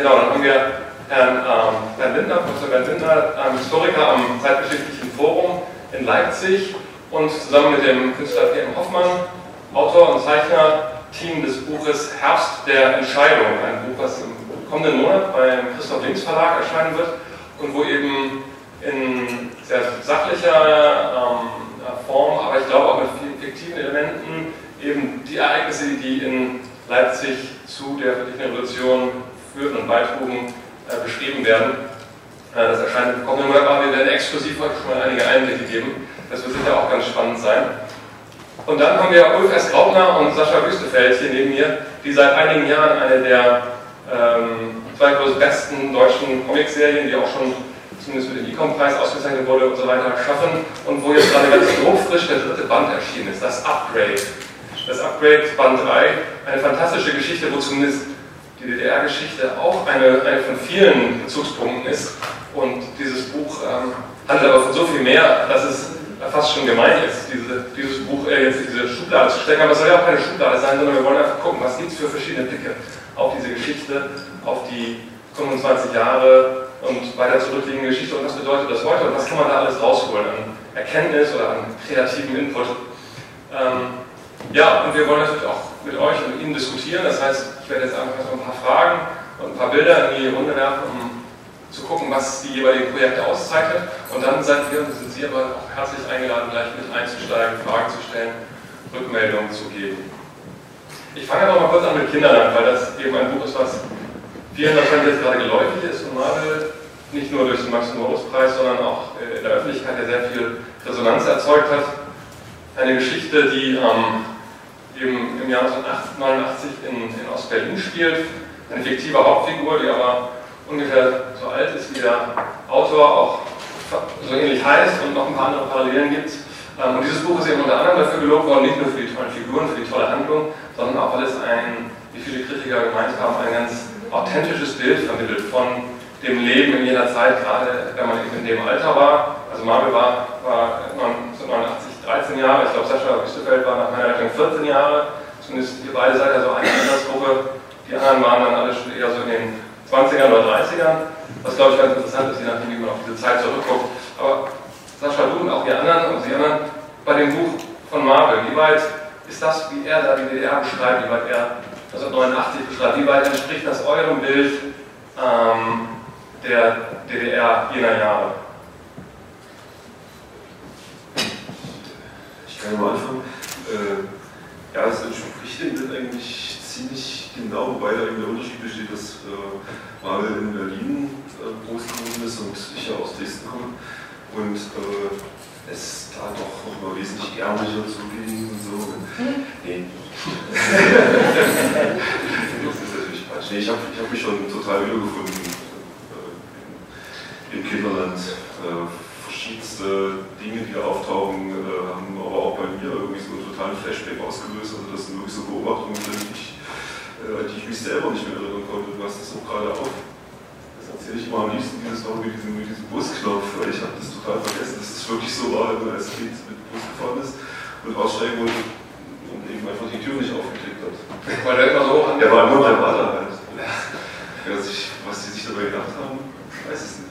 genau, dann haben wir Herrn ähm, Bernd Lindner, Professor Bernd Lindner, ähm, Historiker am Zeitgeschichtlichen Forum in Leipzig und zusammen mit dem Künstler P.M. Hoffmann, Autor und Zeichner, Team des Buches Herbst der Entscheidung, ein Buch, was im kommenden Monat beim Christoph Links Verlag erscheinen wird und wo eben in sehr sachlicher ähm, Form, aber ich glaube auch mit vielen fiktiven Elementen, eben die Ereignisse, die in Leipzig zu der friedlichen Revolution führten und beitrugen, äh, beschrieben werden. Äh, das erscheint im kommenden Monat, aber wir werden exklusiv heute schon mal einige Einblicke geben. Das wird sicher auch ganz spannend sein. Und dann haben wir Ulf S. Graupner und Sascha Wüstefeld hier neben mir, die seit einigen Jahren eine der ähm, zwei besten deutschen Comicserien, die auch schon zumindest mit dem Ecom-Preis ausgezeichnet wurde und so weiter, schaffen und wo jetzt gerade ganz frisch der dritte Band erschienen ist, das Upgrade. Das Upgrade Band 3, eine fantastische Geschichte, wo zumindest die DDR-Geschichte auch eine, eine von vielen Bezugspunkten ist. Und dieses Buch ähm, handelt aber von so viel mehr, dass es fast schon gemein ist, diese, dieses Buch äh, jetzt in diese Schublade zu stecken. Aber es soll ja auch keine Schublade sein, sondern wir wollen einfach gucken, was gibt es für verschiedene Blicke auf diese Geschichte, auf die 25 Jahre und weiter zurückliegende Geschichte und was bedeutet das heute und was kann man da alles rausholen an Erkenntnis oder an kreativen Input. Ähm, ja, und wir wollen natürlich auch mit euch und Ihnen diskutieren. Das heißt, ich werde jetzt einfach so ein paar Fragen und ein paar Bilder in die Runde werfen, um zu gucken, was die jeweiligen Projekte auszeichnet. Und dann seid wir und sind Sie aber auch herzlich eingeladen, gleich mit einzusteigen, Fragen zu stellen, Rückmeldungen zu geben. Ich fange aber mal kurz an mit Kinderland, weil das eben ein Buch ist, was vielen wahrscheinlich jetzt gerade geläufig ist und Marvel nicht nur durch den Max-Moritz-Preis, sondern auch äh, in der Öffentlichkeit ja sehr viel Resonanz erzeugt hat. Eine Geschichte, die ähm, eben im Jahr 1989 in, in Ostberlin spielt. Eine fiktive Hauptfigur, die aber ungefähr so alt ist wie der Autor, auch so ähnlich heißt und noch ein paar andere Parallelen gibt. Ähm, und dieses Buch ist eben unter anderem dafür gelobt worden, nicht nur für die tollen Figuren, für die tolle Handlung, sondern auch, weil es ein, wie viele Kritiker gemeint haben, ein ganz authentisches Bild vermittelt von dem Leben in jener Zeit, gerade wenn man eben in dem Alter war. Also Marvel war, war 1989 13 Jahre, ich glaube Sascha Wüstefeld war nach meiner Rettung 14 Jahre, zumindest ihr beide seid ja so eine Altersgruppe, die anderen waren dann alle schon eher so in den 20ern oder 30ern, was glaube ich ganz interessant ist, je nachdem, wie man auf diese Zeit zurückguckt. Aber Sascha, du und auch die anderen und die anderen bei dem Buch von Marvel, wie weit ist das, wie er da die DDR beschreibt, wie weit er 1989 beschreibt, wie weit entspricht das eurem Bild ähm, der DDR jener Jahre? Ich kann mal anfangen. Äh, ja, es entspricht dem eigentlich ziemlich genau, wobei da eben der Unterschied besteht, dass äh, Marvel in Berlin äh, groß geworden ist und ich ja aus Dresden komme. Und äh, es da doch noch mal wesentlich ärmlicher zuging und so. Nee. das ist natürlich Quatsch. Nee, ich habe hab mich schon total wiedergefunden äh, im Kinderland. Äh, verschiedenste Dinge, die da auftauchen, äh, haben aber auch bei mir irgendwie so einen totalen Flashback ausgelöst. Also das sind wirklich so Beobachtungen, die ich, äh, die ich mich selber nicht mehr erinnern konnte. Du hast das auch gerade auf erzähle ich immer am liebsten dieses Story mit diesem, mit diesem Busknopf, weil ich habe das total vergessen, dass es wirklich so war, wenn man als Kind mit dem Bus gefahren ist und aussteigen wollte und eben einfach die Tür nicht aufgeklickt hat. Weil der immer so an Der war nur der war da halt. Ja, was die sich dabei gedacht haben, ich weiß es nicht.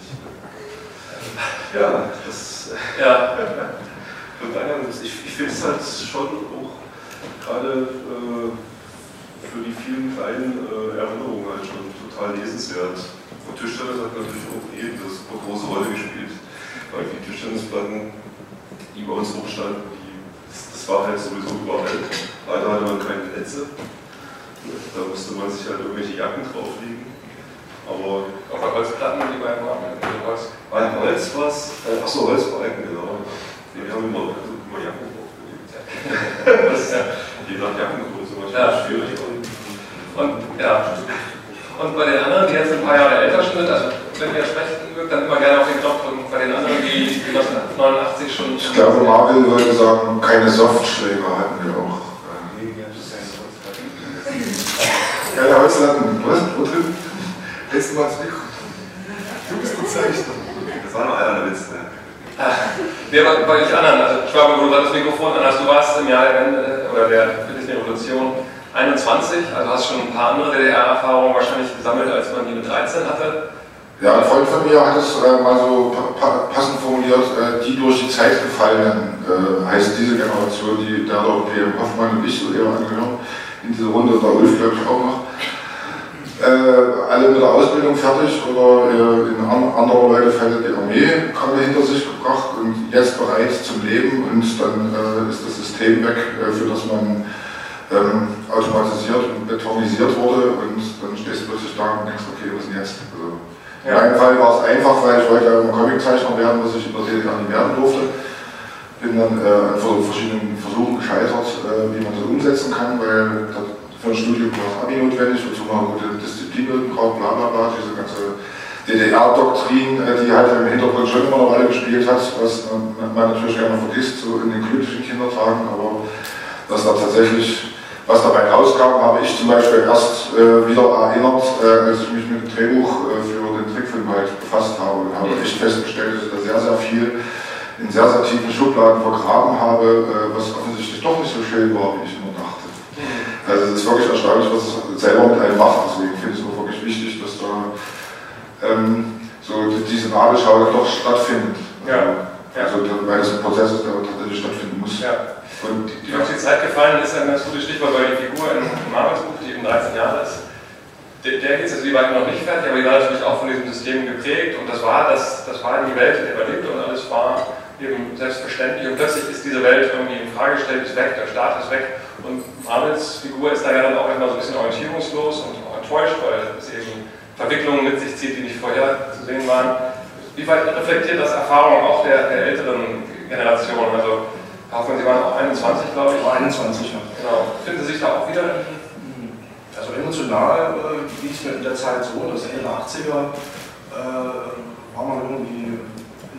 Ja, das. Ja. Von daher, ich, ich finde es halt schon auch gerade äh, für die vielen kleinen äh, Erinnerungen halt schon total lesenswert. Und Tischtennis hat natürlich auch eben eine super große Rolle gespielt, weil die Tischtennisplatten, die bei uns rumstanden, die, das, das war halt sowieso überall. Leider hatte man keine Netze. Da musste man sich halt irgendwelche Jacken drauflegen. Aber auf der Holzplatten, die beiden waren, Holz. Bei Holz war es, äh, achso, Holzbalken, genau. Wir haben immer, also immer Jacken draufgelegt. Je nach Jackengröße ja. schwierig. Und, und ja, und bei den anderen, die jetzt ein paar Jahre älter sind, also wenn ihr sprechen mögt, dann immer gerne auf den Knopf drücken. Bei den anderen, die 1989 schon. Ich glaube, Marvel würde sagen, keine Softschläger hatten wir auch. Ja, der Holzlatten. Was? Wo drin? Letztes Mal nicht. Du bist der Zeichner. Das war noch einer der Witz, ne? Wir waren bei euch anderen, also ich war, wo du das Mikrofon an hast, du warst im Jahr der, oder der Revolution 21, also hast schon ein paar andere DDR-Erfahrungen wahrscheinlich gesammelt, als man die mit 13 hatte. Ja, ein Freund von mir hat es äh, mal so pa passend formuliert, äh, die durch die Zeit gefallenen, äh, heißt diese Generation, die da auch P.M. Hoffmann und ich so eher angehören, in diese Runde, der Ulf glaube ich auch noch. Äh, alle mit der Ausbildung fertig oder äh, in an anderer Leute Fälle die Armee wir hinter sich gebracht und jetzt bereit zum Leben und dann äh, ist das System weg, für das man ähm, automatisiert und betonisiert wurde und dann stehst du plötzlich da und denkst, okay, was ist denn jetzt? Also. In meinem Fall war es einfach, weil ich wollte ja immer Comiczeichner werden, was ich in der DDR nicht werden durfte. Bin dann äh, an verschiedenen Versuchen gescheitert, äh, wie man das umsetzen kann, weil für ein Studium war das Abi notwendig und so mal gute Disziplinen braucht, bla bla bla, diese ganze DDR-Doktrin, äh, die halt im Hintergrund schon immer eine Rolle gespielt hat, was äh, man natürlich gerne vergisst, so in den glücklichen Kindertagen, aber dass da tatsächlich was dabei rauskam, habe ich zum Beispiel erst äh, wieder erinnert, äh, als ich mich mit dem Drehbuch äh, für den Trickfilm halt befasst habe und habe echt festgestellt, dass ich da sehr, sehr viel in sehr, sehr tiefen Schubladen vergraben habe, äh, was offensichtlich doch nicht so schön war, wie ich. Also es ist wirklich erstaunlich, was es selber mit einem macht, deswegen finde ich es auch wirklich wichtig, dass da ähm, so diese Nabelschau doch stattfindet. Ja. Also, weil das ein Prozess ist, der tatsächlich stattfinden muss. Ja. Und die auf die Zeit gefallen ist ein ganz gutes Stichwort, weil die Figur in Marvels Buch, die eben 13 Jahre ist, der, der geht jetzt, also die war noch nicht fertig, aber die war natürlich auch von diesem System geprägt und das war, das, das war die Welt, in der man lebte und alles war eben selbstverständlich und plötzlich ist diese Welt irgendwie in Frage gestellt, ist weg, der Staat ist weg und Marvels Figur ist da ja dann auch immer so ein bisschen orientierungslos und auch enttäuscht, weil es eben Verwicklungen mit sich zieht, die nicht vorher zu sehen waren. Wie weit reflektiert das Erfahrung auch der, der älteren Generation? Also Hoffmann, Sie waren auch 21, glaube ich. War 21, ja. Genau. Finden Sie sich da auch wieder? Also emotional äh, ging es mir in der Zeit so, dass Ende der 80er äh, war man irgendwie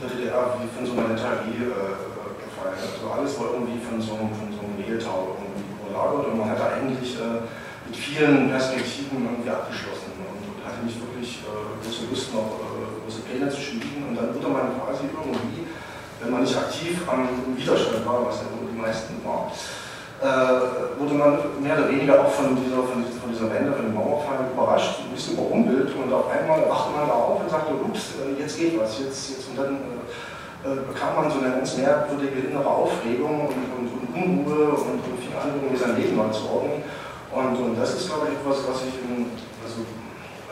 in der DDR wie von so einer Lethargie äh, gefallen. Also alles war irgendwie von so, von so einem Mehltau irgendwie überlagert und man hatte eigentlich äh, mit vielen Perspektiven irgendwie abgeschlossen und, und hatte nicht wirklich äh, große Lust noch äh, große Pläne zu schmieden und dann wurde man quasi irgendwie wenn man nicht aktiv am Widerstand war, was ja wohl die meisten waren, äh, wurde man mehr oder weniger auch von dieser, von dieser, von dieser Wende, von dem Mauerfall überrascht, ein bisschen überrumpelt und auf einmal wachte man da auf und sagte, ups, äh, jetzt geht was, jetzt, jetzt und dann äh, äh, bekam man so eine ganz merkwürdige innere Aufregung und, und, und Unruhe und, und an, irgendwie sein Leben neu zu ordnen. Und, und das ist, glaube ich, etwas, was ich in, also,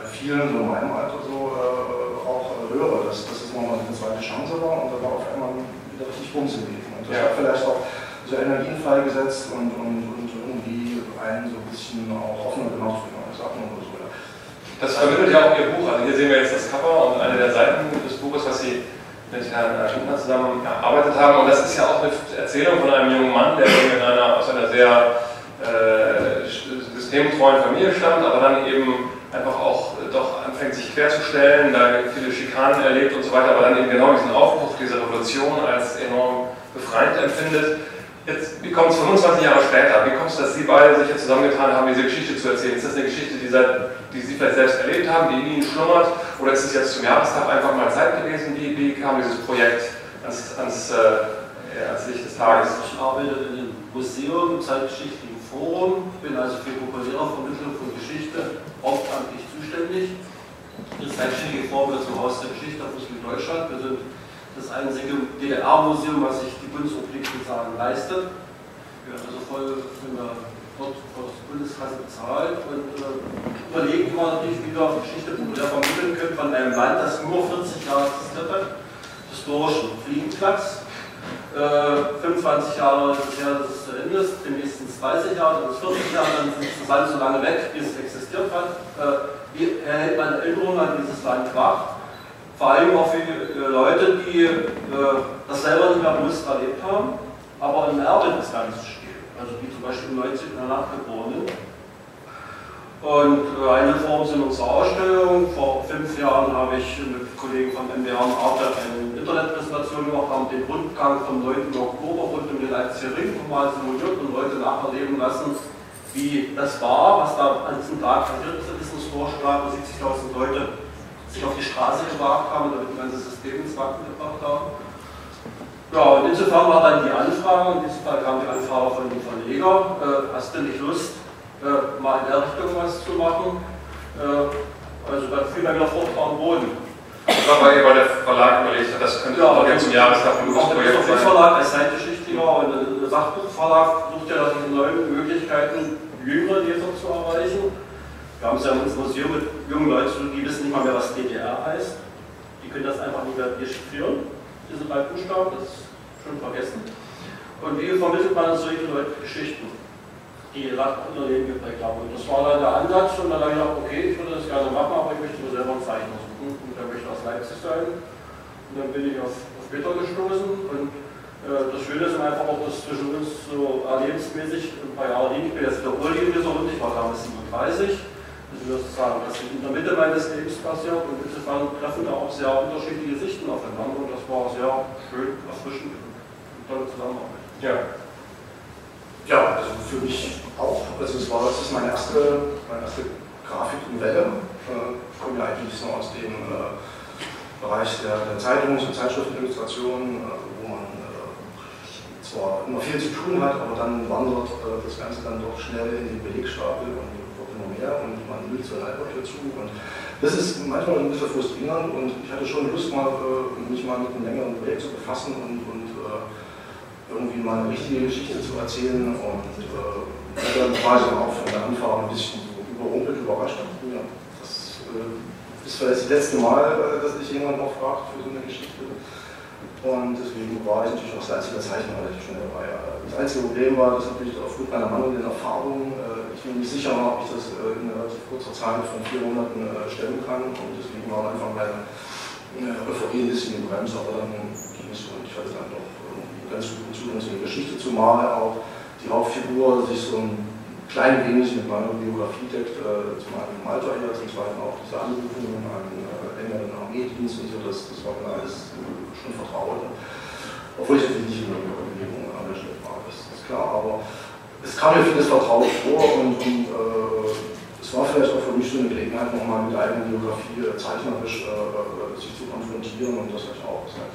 als vielen, so in meinem Alter, so äh, auch höre, dass, dass es nochmal eine zweite Chance war und da war auf einmal wieder richtig Bums im Leben. Und das ja. hat vielleicht auch so Energien freigesetzt und, und, und irgendwie einen so ein bisschen auch offener gemacht für neue Sachen oder so. Das vermittelt ja auch Ihr Buch. Also hier sehen wir jetzt das Cover und eine der Seiten des Buches, was Sie mit Herrn Schindler zusammen erarbeitet haben. Und das ist ja auch eine Erzählung von einem jungen Mann, der in einer, aus einer sehr äh, systemtreuen Familie stammt, aber dann eben einfach auch doch anfängt, sich querzustellen, da viele Schikanen erlebt und so weiter, aber dann eben genau diesen Aufbruch dieser Revolution als enorm befreiend empfindet. Jetzt, wie kommt es 25 Jahre später? Wie kommt es, dass Sie beide sich jetzt zusammengetan haben, diese Geschichte zu erzählen? Ist das eine Geschichte, die, seit, die Sie vielleicht selbst erlebt haben, die in Ihnen schlummert? Oder ist es jetzt zum Jahrestag einfach mal Zeit gewesen? Wie, wie kam dieses Projekt ans, ans, äh, ans Licht des Tages? Ich arbeite in einem Museum, Zeitgeschichtlichen Forum, bin also für populäre Vermittlung von Geschichte hauptamtlich zuständig. Das Zeitgeschichtliche Forum ist im Haus der Geschichte in Deutschland. Wir sind das einzige DDR-Museum, was sich die Bundesrepublik sozusagen leistet. Wir haben also voll von der Bundeskasse bezahlt und äh, überlegen immer natürlich, wie wir Geschichte populär vermitteln können von einem Land, das nur 40 Jahre existiert hat, historischen Fliegenplatz, äh, 25 Jahre ist es her, dass es zu Ende demnächst sind es 30 Jahre, dann ist es 40 Jahre, dann ist das Land so lange weg, wie es existiert hat. Äh, wie erhält man Erinnerungen an dieses Land wach? Vor allem auch für äh, Leute, die äh, das selber nicht mehr bewusst erlebt haben, aber im Erbe des Ganzen stehen. Also wie zum Beispiel im 19. Nachgeborenen. Und äh, eine Form sind unsere Ausstellungen. Vor fünf Jahren habe ich mit Kollegen von MBA und Arte eine Internetpräsentation gemacht, haben den Rundgang vom 9. Oktober rund um den Leipziger Ring mal simuliert und Leute nacherleben lassen, wie das war, was da an diesem Tag passiert ist in diesem Vorschlag, wo 70.000 Leute sich auf die Straße gewagt haben und damit ein ganzes System ins Wanken gebracht haben. Ja, und insofern war dann die Anfrage, in diesem Fall kam die Anfrage von dem Verleger, äh, hast du nicht Lust, äh, mal in der Richtung was zu machen? Äh, also dann fiel mir wieder fruchtbaren Boden. Das war bei weil der Verlag überlegt hat, das könnte ja, auch jetzt zum Jahrestag ein gutes Projekt sein. Der Verlag als Zeitgeschichtlicher und der Sachbuchverlag sucht ja nach diesen neuen Möglichkeiten, jüngere Leser zu erreichen. Wir haben es ja in unserem Museum mit jungen Leuten, die wissen nicht mal mehr, was DDR heißt. Die können das einfach nicht mehr dechiffrieren, diese drei Buchstaben, das ist schon vergessen. Und wie vermittelt man solche Leute Geschichten? die Unternehmen geprägt haben. Und das war dann der Ansatz und dann habe ich gedacht, okay, ich würde das gerne machen, aber ich möchte mir selber ein Zeichner suchen und dann möchte ich aus Leipzig sein. Und dann bin ich auf, auf Peter gestoßen und äh, das Schöne ist einfach auch, dass zwischen uns so erlebensmäßig ein paar Jahre liegen. Ich bin jetzt wieder Urli in dieser Runde, ich war damals 37. Das ist sagen, das in der Mitte meines Lebens passiert und insofern treffen da auch sehr unterschiedliche Sichten aufeinander und das war sehr schön, erfrischend und tolle Zusammenarbeit. Ja. Ja, also für mich auch. Also es war, das ist meine erste, meine erste Grafiknovelle. Äh, ich komme ja eigentlich so aus dem äh, Bereich der, der Zeitungs- und Zeitschriftenillustration, äh, wo man äh, zwar immer viel zu tun hat, aber dann wandert äh, das Ganze dann doch schnell in den Belegstapel und mehr und man will zur Leitpapier zu. Und das ist manchmal ein bisschen frustrierend und ich hatte schon Lust, mal, äh, mich mal mit einem längeren Projekt zu befassen und, und irgendwie mal eine richtige Geschichte zu erzählen und äh, dann war ich auch von der Anfahrt ein bisschen überrumpelt, überrascht. Ja, das äh, ist vielleicht das letzte Mal, äh, dass sich jemand noch fragt für so eine Geschichte. Und deswegen war ich natürlich auch als einziger Zeichner relativ schnell dabei. Das einzige Problem war, dass natürlich aufgrund meiner mangelnden Erfahrung, äh, ich bin nicht sicher, ob ich das äh, in relativ kurzer Zeit von vier Monaten äh, stellen kann. Und deswegen war einfach meine Euphorie ein bisschen gebremst, aber dann ging es und ich hatte dann doch ganz guten Zugang zu der Geschichte, zumal auch die Hauptfigur sich so ein klein wenig mit meiner Biografie deckt, zum einen im Alter her, zum zweiten auch diese Anrufungen an äh, längeren Armeedienst und so, das, das war mir alles äh, schon vertraut. Obwohl ich jetzt nicht in der Bewegung engagiert war, das ist klar, aber es kam mir vieles vertraut vor und, und äh, es war vielleicht auch für mich so eine Gelegenheit, nochmal mit der eigenen Biografie äh, zeichnerisch äh, sich zu konfrontieren und das hat auch gesagt.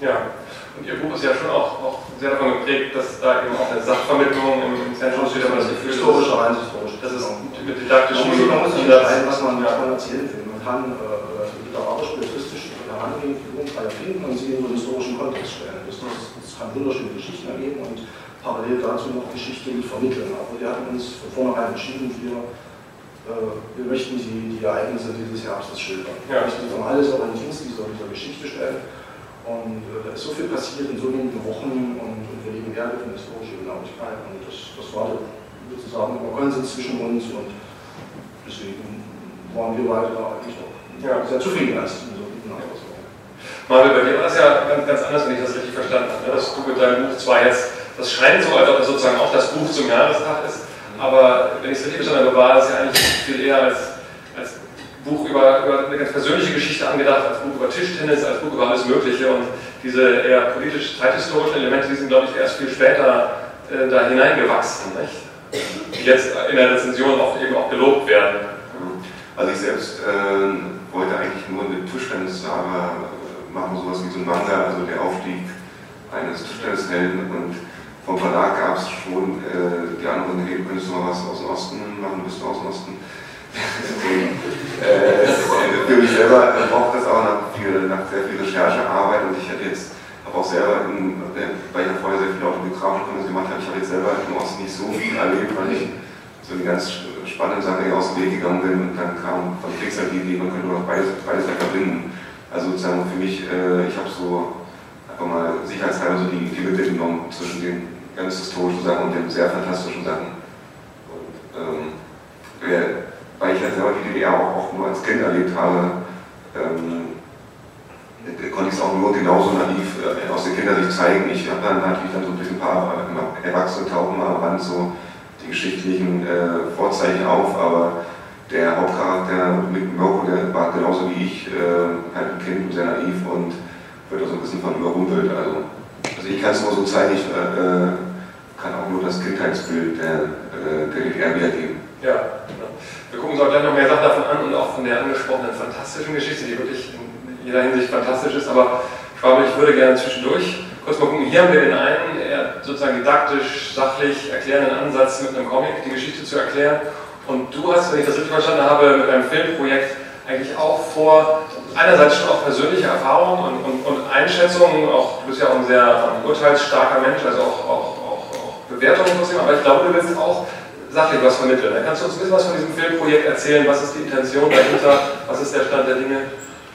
Ja, und Ihr Buch ist ja schon auch, auch sehr davon geprägt, dass da eben auch eine Sachvermittlung im Zentrum steht, aber das Gefühl historische rein historisch. Das ist mit didaktischen Man muss sich entscheiden, was man, was man erzählen will. Man kann äh, literarisch-publizistisch Heranführung erfinden und sie in den historischen Kontext stellen. Das, das, kann wunderschöne Geschichten ergeben und parallel dazu noch Geschichte mit vermitteln. Aber wir hatten uns von vornherein entschieden, wir wir möchten die, die Ereignisse dieses Herbstes schildern. Wir möchten von alles auch in Dienst dieser, dieser Geschichte stellen. Und äh, da ist so viel passiert in so wenigen Wochen und, und wir legen Wert auf eine historische Genauigkeit. Und das, das war sozusagen immer Konsens zwischen uns und deswegen waren wir beide da eigentlich auch ja. sehr zufrieden als in so guten Marvel, bei dir war das ja ganz, ganz anders, wenn ich das richtig verstanden habe. Ne? Dass du mit deinem Buch zwar jetzt, das scheint so, als ob das sozusagen auch das Buch zum Jahrestag ist, aber wenn ich es richtig verstanden habe, war es ja eigentlich viel eher als, als Buch über, über, eine ganz persönliche Geschichte angedacht, als Buch über Tischtennis, als Buch über alles Mögliche. Und diese eher politisch zeithistorischen Elemente, die sind, glaube ich, erst viel später äh, da hineingewachsen, nicht? die jetzt in der Rezension auch eben auch gelobt werden. Also ich selbst äh, wollte eigentlich nur eine Aber äh, machen sowas wie so ein Manga, also der Aufstieg eines Tischtennishelden und vom Verlag gab es schon äh, die anderen, hey, könntest du mal was aus dem Osten machen, bist du aus dem Osten? und, äh, für mich selber braucht das auch nach, viel, nach sehr viel Recherchearbeit und ich hätte jetzt, habe auch selber, in, weil ich ja vorher sehr viel autobiografische gemacht habe, ich habe jetzt selber im Osten nicht so viel erlebt, weil ich so eine ganz spannende Sache aus dem Weg gegangen bin und dann kam von Idee, man könnte auch beides, beides verbinden. Also sozusagen für mich, äh, ich habe so einfach mal sicherheitshalber so die, die Mitte genommen zwischen den ganz historischen Sachen und den sehr fantastischen Sachen. Und, ähm, weil ich ja selber die DDR auch, auch nur als Kind erlebt habe, ähm, konnte ich es auch nur genauso naiv äh, aus der Kindersicht zeigen. Ich habe dann natürlich dann so ein bisschen ein paar äh, Erwachsene tauchen mal am Rand so die geschichtlichen äh, Vorzeichen auf, aber der Hauptcharakter mit Mirko, der war genauso wie ich, äh, halt ein Kind, sehr naiv und wird auch so ein bisschen von überrumpelt. Also, also ich kann es nur so zeigen, ich äh, äh, kann auch nur das Kindheitsbild der, äh, der DDR wiedergeben. Ja, wir gucken uns auch gleich noch mehr Sachen davon an und auch von der angesprochenen fantastischen Geschichte, die wirklich in jeder Hinsicht fantastisch ist. Aber Schwabel, ich würde gerne zwischendurch kurz mal gucken. Hier haben wir den einen, eher sozusagen didaktisch, sachlich erklärenden Ansatz mit einem Comic, die Geschichte zu erklären. Und du hast, wenn ich das richtig verstanden habe, mit deinem Filmprojekt eigentlich auch vor, einerseits schon auch persönliche Erfahrungen und, und, und Einschätzungen, auch, du bist ja auch ein sehr urteilsstarker Mensch, also auch, auch, auch, auch Bewertungen trotzdem, aber ich glaube, du willst auch sachlich was vermitteln. Dann kannst du uns ein bisschen was von diesem Filmprojekt erzählen? Was ist die Intention dahinter? Was ist der Stand der Dinge?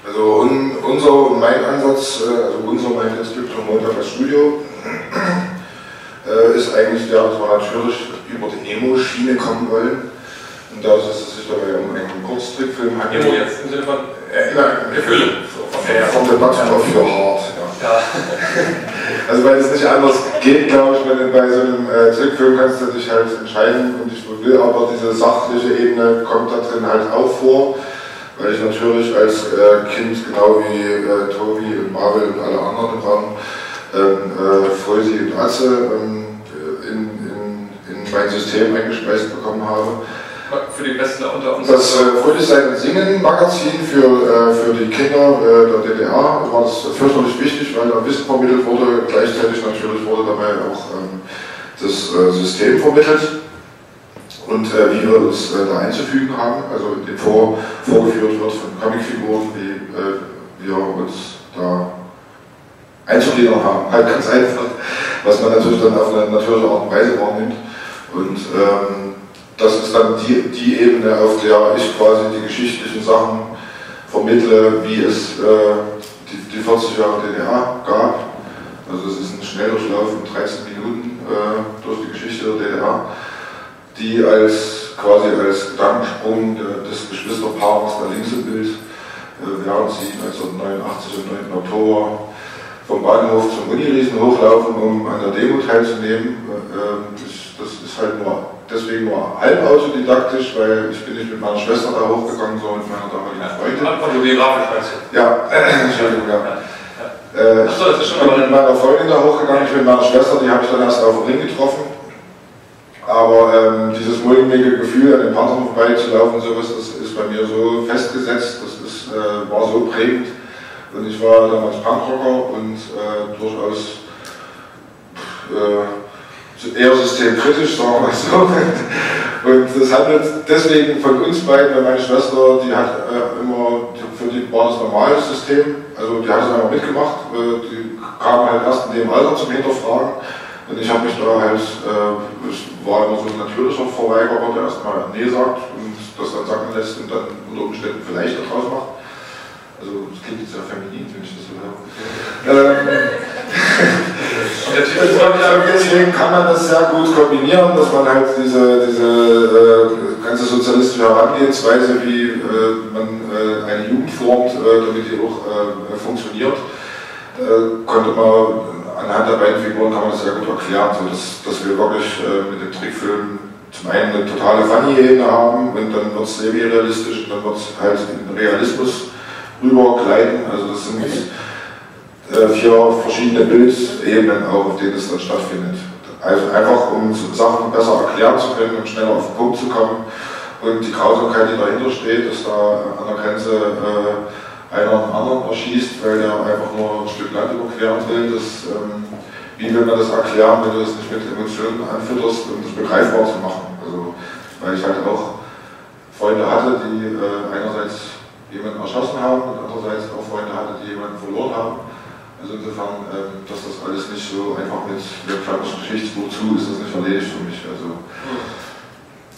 Also un, unser und mein Ansatz, äh, also unser mein Institut Montag als Studio, äh, ist eigentlich der, dass wir natürlich über die Emo-Schiene kommen wollen. Und da ist es sich dabei um einen Kurztrickfilm handelt. Emo jetzt im Sinne von äh, Gefühle. Von der Button of Your Heart. Ja. ja. also weil es nicht anders geht, glaube ich, wenn du bei so einem äh, Trickfilm kannst du dich halt entscheiden und ich will aber diese sachliche Ebene kommt da drin halt auch vor, weil ich natürlich als äh, Kind genau wie äh, Tobi und Marvel und alle anderen im Raum ähm, äh, Freusi und Atze ähm, in, in, in mein System eingespeist bekommen habe für die Westler unter uns. Das äh, Fröhlich Sein Singen Magazin für, äh, für die Kinder äh, der DDR war das fürchterlich wichtig, weil da Wissen vermittelt wurde. Gleichzeitig natürlich wurde dabei auch ähm, das äh, System vermittelt und äh, wie wir uns äh, da einzufügen haben. Also in vor, vorgeführt wird von Comicfiguren, wie wir uns da einzugliedern haben. Halt ganz einfach, was man natürlich dann auf eine natürliche Art und Weise wahrnimmt. Und ähm, das ist dann die, die Ebene, auf der ich quasi die geschichtlichen Sachen vermittle, wie es äh, die, die 40 Jahre DDR gab. Also es ist ein Schnelldurchlauf von 13 Minuten äh, durch die Geschichte der DDR, die als quasi als Gedankensprung des Geschwisterpaares der links im Bild, äh, während sie 1989 am 9. Oktober vom Bahnhof zum Uniriesen hochlaufen, um an der Demo teilzunehmen. Äh, das ist halt nur deswegen nur halb autodidaktisch, weil ich bin nicht mit meiner Schwester da hochgegangen, sondern mit meiner damaligen Freundin. Autobiografisch meinst du? Ja, Entschuldigung, ja. Äh, Achso, das ist schon mal mit meiner Freundin da hochgegangen, ich mit meiner Schwester, die habe ich dann erst auf dem Ring getroffen. Aber ähm, dieses mulmige Gefühl, an den Partnern vorbeizulaufen, sowas, das ist bei mir so festgesetzt, das ist, äh, war so prägend. Und ich war damals Punkrocker und äh, durchaus äh, eher systemkritisch, sagen wir mal so. Und das handelt deswegen von uns beiden, weil meine Schwester, die hat äh, immer, für die war das normales System, also die hat es einfach mitgemacht, äh, die kam halt erst in dem Alter zum Hinterfragen, Und ich habe mich da halt, äh, war immer so ein natürlicher Verweigerer, der erstmal Nee sagt und das dann sacken lässt und dann unter Umständen vielleicht daraus macht. Also das klingt jetzt sehr feminin, wenn ich das so höre. ähm, deswegen kann man das sehr gut kombinieren, dass man halt diese, diese äh, ganze sozialistische Herangehensweise, wie äh, man äh, eine Jugend formt, äh, damit die auch äh, funktioniert, äh, konnte man anhand der beiden Figuren kann man das sehr gut erklären, so dass, dass wir wirklich mit dem Trickfilm zum einen eine totale Funny-Ebene haben und dann wird es semi-realistisch und dann wird es halt in Realismus rübergleiten. Also das sind äh, vier verschiedene Bildebenen auch, auf denen es dann stattfindet. Also einfach, um Sachen besser erklären zu können und schneller auf den Punkt zu kommen. Und die Grausamkeit, die dahinter steht, dass da an der Grenze äh, einer einen anderen erschießt, weil der einfach nur ein Stück Land überqueren will. Das, ähm, wie will man das erklären, wenn du das nicht mit Emotionen anfütterst, um das begreifbar zu machen? Also, weil ich halt auch Freunde hatte, die äh, einerseits jemanden erschossen haben und andererseits auch Freunde hatte, die jemanden verloren haben. Also insofern, ähm, dass das alles nicht so einfach mit der klassischen Geschichtsbuch zu ist, das nicht erledigt für mich. Also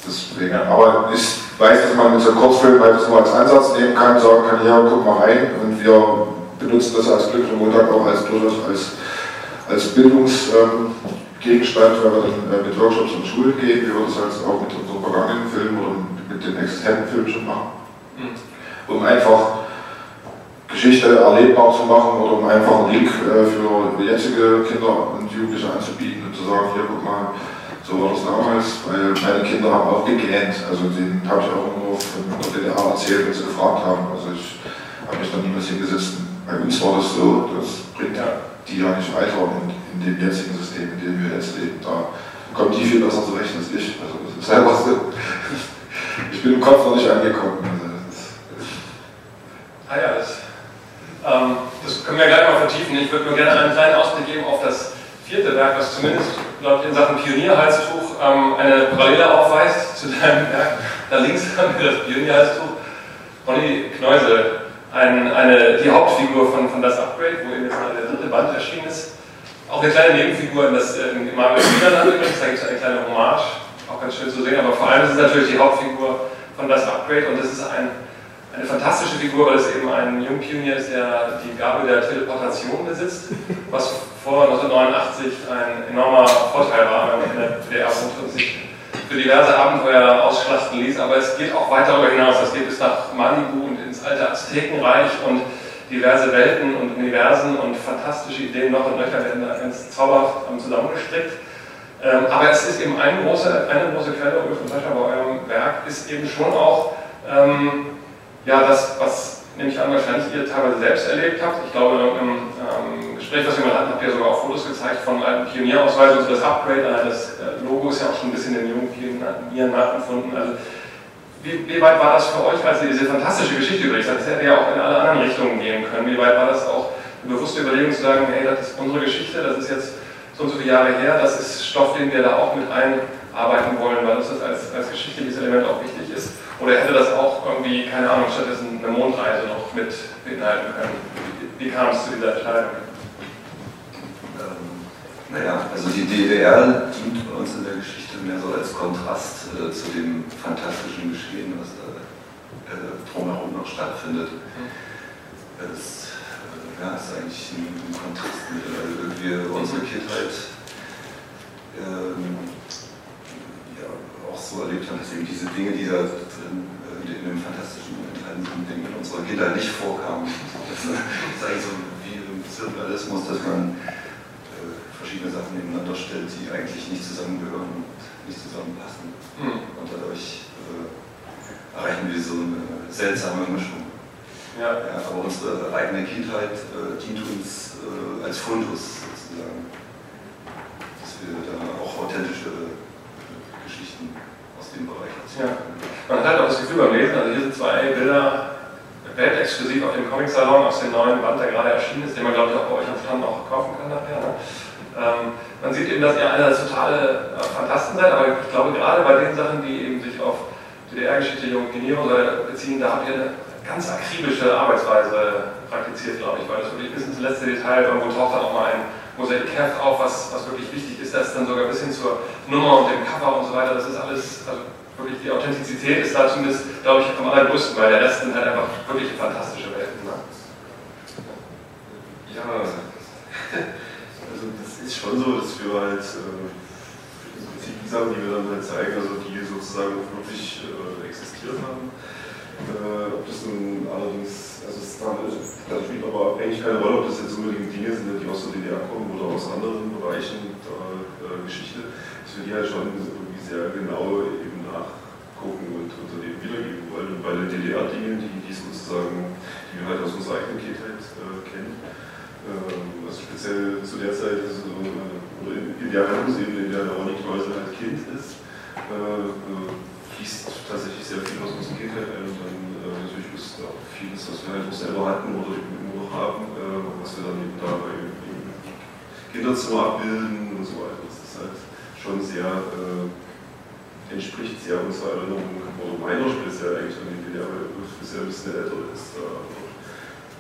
deswegen, aber ich weiß, dass man mit so einem Kurzfilm halt das nur als Ansatz nehmen kann, sagen kann, ja, guck mal rein und wir benutzen das als Glück und Montag auch als durchaus als, als Bildungsgegenstand, ähm, weil wir dann äh, mit Workshops in Schulen gehen, wie wir das jetzt auch mit unseren vergangenen Filmen oder mit den existenten Filmen schon machen. Mhm. Um einfach Geschichte erlebbar zu machen oder um einfach einen Link äh, für jetzige Kinder und Jugendliche anzubieten und zu sagen, hier guck mal, so war das damals, weil meine Kinder haben auch gegähnt. Also den habe ich auch immer von der DDR erzählt, wenn sie gefragt haben. Also ich habe mich da niemals hingesetzt. Bei uns war das so, das bringt die ja nicht weiter in, in dem jetzigen System, in dem wir jetzt leben. Da kommen die viel besser zurecht als ich. Also das ist einfach so. Ich bin im Kopf noch nicht angekommen. Also ah ja, das das können wir gleich mal vertiefen. Ich würde nur gerne einen kleinen Ausblick geben auf das vierte Werk, was zumindest, glaube ich, in Sachen Pionierhalstuch ähm, eine Parallele aufweist zu deinem Werk. Da links haben wir das Pionierhalstuch. Ronny Kneusel, ein, eine, die Hauptfigur von, von Das Upgrade, wo eben jetzt gerade der dritte Band erschienen ist. Auch eine kleine Nebenfigur in das äh, Marvel Niederlande übrigens, da gibt es eine kleine Hommage, auch ganz schön zu sehen, aber vor allem ist es natürlich die Hauptfigur von Das Upgrade und das ist ein eine fantastische Figur, weil es eben ein Jungpionier ist, der die Gabe der Teleportation besitzt, was vor 1989 ein enormer Vorteil war, wenn man in der DDR sich für diverse Abenteuer ausschlachten ließ. Aber es geht auch weiter darüber hinaus. Es geht bis nach Malibu und ins alte Aztekenreich und diverse Welten und Universen und fantastische Ideen noch und nöcher werden da ganz zauberhaft zusammengestrickt. Ähm, aber es ist eben eine große, eine große Quelle, Ulf und Sascha, bei eurem Werk, ist eben schon auch ähm, ja, das, was nehme ich an, wahrscheinlich ihr teilweise selbst erlebt habt. Ich glaube, im ähm, Gespräch, was wir mal hatten, habt ihr sogar auch Fotos gezeigt von einem Pionierausweis und so das Upgrade. Also das äh, Logo ist ja auch schon ein bisschen den jungen Pionieren nachempfunden. Also, wie, wie, weit war das für euch, als ihr diese fantastische Geschichte habt? Das hätte ja auch in alle anderen Richtungen gehen können. Wie weit war das auch eine bewusste Überlegung zu sagen, hey, das ist unsere Geschichte, das ist jetzt so und so viele Jahre her, das ist Stoff, den wir da auch mit einarbeiten wollen, weil uns das als, als geschichtliches Element auch wichtig ist? Oder hätte das auch irgendwie, keine Ahnung, stattdessen eine Mondreise noch mit beinhalten können? Wie, kam es zu dieser Entscheidung? Ähm, naja, also die DDR dient uns in der Geschichte mehr so als Kontrast äh, zu dem fantastischen Geschehen, was da äh, drumherum noch stattfindet. Das äh, ja, ist eigentlich ein, ein Kontrast mit, weil wir unsere Kindheit ähm, ja, auch so erlebt haben, dass eben diese Dinge, die da drin, äh, in dem fantastischen enthalten sind, Dinge in unserer Kindheit nicht vorkamen. Das ist eigentlich so wie im Surrealismus, dass man äh, verschiedene Sachen nebeneinander stellt, die eigentlich nicht zusammengehören und nicht zusammenpassen. Mhm. Und dadurch äh, erreichen wir so eine seltsame Mischung. Ja. ja aber unsere eigene Kindheit äh, dient uns äh, als Fundus sozusagen, dass wir da auch authentische Geschichten aus dem Bereich erzählen. Ja. Man hat auch das Gefühl beim Lesen, also hier sind zwei Bilder weltexklusiv auf dem Comic-Salon aus dem neuen Band, der gerade erschienen ist, den man glaube ich auch bei euch am Stand auch kaufen kann nachher. Ne? Ähm, man sieht eben, dass ihr eine totale äh, Fantasten seid, aber ich glaube gerade bei den Sachen, die eben sich auf DDR-Geschichte, Junge Genero beziehen, da habt ihr eine ganz akribische Arbeitsweise praktiziert, glaube ich, weil das wirklich bis ins letzte Detail irgendwo taucht dann auch mal ein Mosaik-Heft auf, was, was wirklich wichtig ist, das dann sogar bis hin zur Nummer und dem Cover und so weiter, das ist alles, also wirklich die Authentizität ist da zumindest, glaube ich, am allergrößten, weil der Rest sind halt einfach wirklich fantastische Welten. Ne? Ja, also das ist schon so, dass wir halt äh, die Sachen, die wir dann halt zeigen, also die sozusagen wirklich äh, existiert haben. Äh, ob das nun allerdings, also es spielt aber eigentlich keine Rolle, ob das jetzt unbedingt Dinge sind, die aus der DDR kommen oder aus anderen Bereichen der äh, Geschichte, dass wir die halt schon irgendwie sehr genau eben nachgucken und unter dem wiedergeben wollen. Und bei den DDR-Dingen, die, die sozusagen, die wir halt aus unserer eigenen Kindheit äh, kennen, ähm, also speziell zu der Zeit, also, oder in, in der Handlungsebene, in der Ronny Knäusel halt Kind ist, äh, äh, fließt tatsächlich sehr viel aus unserer Kindheit ein und dann äh, natürlich ist auch vieles, was wir halt auch selber hatten oder immer noch haben, äh, was wir dann eben dabei im Kinderzimmer abbilden und so weiter. Das ist halt schon sehr, äh, entspricht sehr unserer Erinnerung, oder meiner speziell eigentlich an DDR, weil du bisher ein bisschen älter ist. Da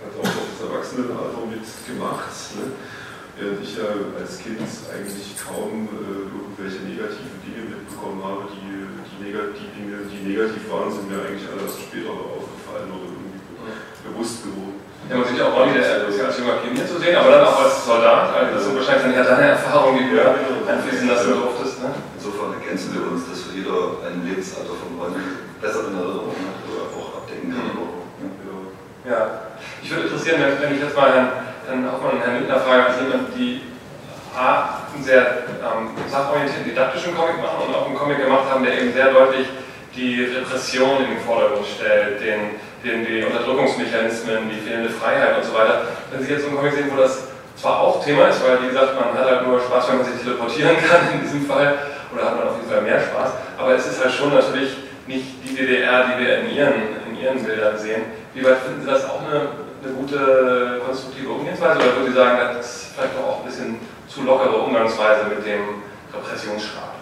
hat auch noch das Erwachsenenalter mitgemacht. Ne? während ich ja als Kind eigentlich kaum äh, irgendwelche negativen Dinge mitbekommen habe, die die, die Dinge, die negativ waren, sind mir eigentlich alle erst später aufgefallen oder irgendwie bewusst geworden. Ja, man sieht ja auch Ronny, der ist als junger Kind hier zu sehen, aber dann auch als Soldat. Also das sind wahrscheinlich dann ja deine Erfahrungen, die du ja, genau. einfließen lassen durftest. Ne? Insofern ergänzen wir uns, dass jeder ein Lebensalter von Ronny besser in Erinnerung hat oder auch abdecken kann. Mhm. Ja, ich würde interessieren, wenn, wenn ich jetzt mal Herrn, Herrn Hoffmann und Herrn Lindner frage, als jemand, die A, einen sehr ähm, sachorientierten didaktischen Comic machen und auch einen Comic gemacht haben, der eben sehr deutlich die Repression in den Vordergrund stellt, den, den, die Unterdrückungsmechanismen, die fehlende Freiheit und so weiter. Wenn Sie jetzt so einen Comic sehen, wo das zwar auch Thema ist, weil wie gesagt, man hat halt nur Spaß, wenn man sich teleportieren kann in diesem Fall, oder hat man auf jeden Fall mehr Spaß, aber es ist halt schon natürlich nicht die DDR, die wir in Ihren, in Ihren Bildern sehen. Wie weit finden Sie das auch eine, eine gute konstruktive Umgehensweise oder würden Sie sagen, das ist vielleicht auch ein bisschen zu lockere Umgangsweise mit dem Repressionsstaat.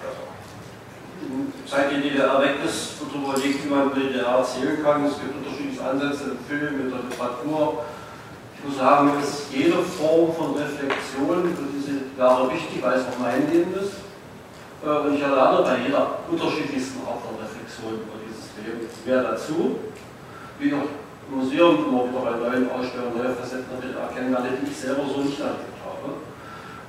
Seit die DDR weg ist, wird überlegt, wie man die DDR erzählen kann. Es gibt unterschiedliche Ansätze im Film, in der Literatur. Ich muss sagen, ist jede Form von Reflexion für diese Jahre wichtig, weil es auch mein Leben ist. Äh, und ich erlerne bei jeder unterschiedlichsten Art von Reflexion über dieses Leben mehr dazu. Wie auch im Museum immer wieder bei neuen Ausstellungen neue Facetten der DDR kennenlerne, die ich selber so nicht erlebt habe.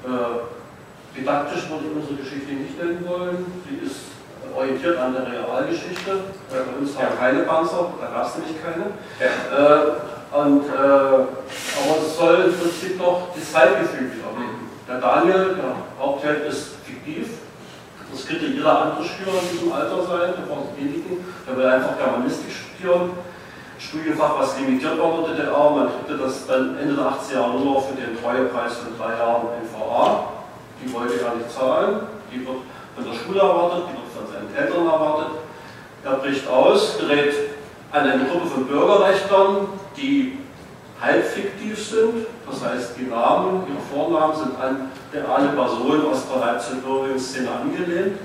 Äh, didaktisch würde ich unsere Geschichte nicht nennen wollen. Sie ist orientiert an der Realgeschichte. Bei uns waren keine Panzer, da gab es nämlich keine. Ja. Äh, und, äh, aber es soll im Prinzip doch das Zeitgefühl wiedergeben. Der Daniel, der Hauptheld, ist fiktiv. Das könnte jeder andere Schüler in diesem Alter sein, der braucht wenigen. Der will einfach Germanistik studieren. Studienfach, was limitiert war in der DDR. Man kriegte das dann Ende der 80er Jahre nur für den Treuepreis von drei Jahren NVA. Die wollte er nicht zahlen. Die wird von der Schule erwartet, die wird von seinen Eltern erwartet. Er bricht aus, gerät an eine Gruppe von Bürgerrechtlern, die halb fiktiv sind. Das heißt, die Namen, ihre Vornamen sind an reale Personen aus der Leipzig-Bürgerinnen Szene angelehnt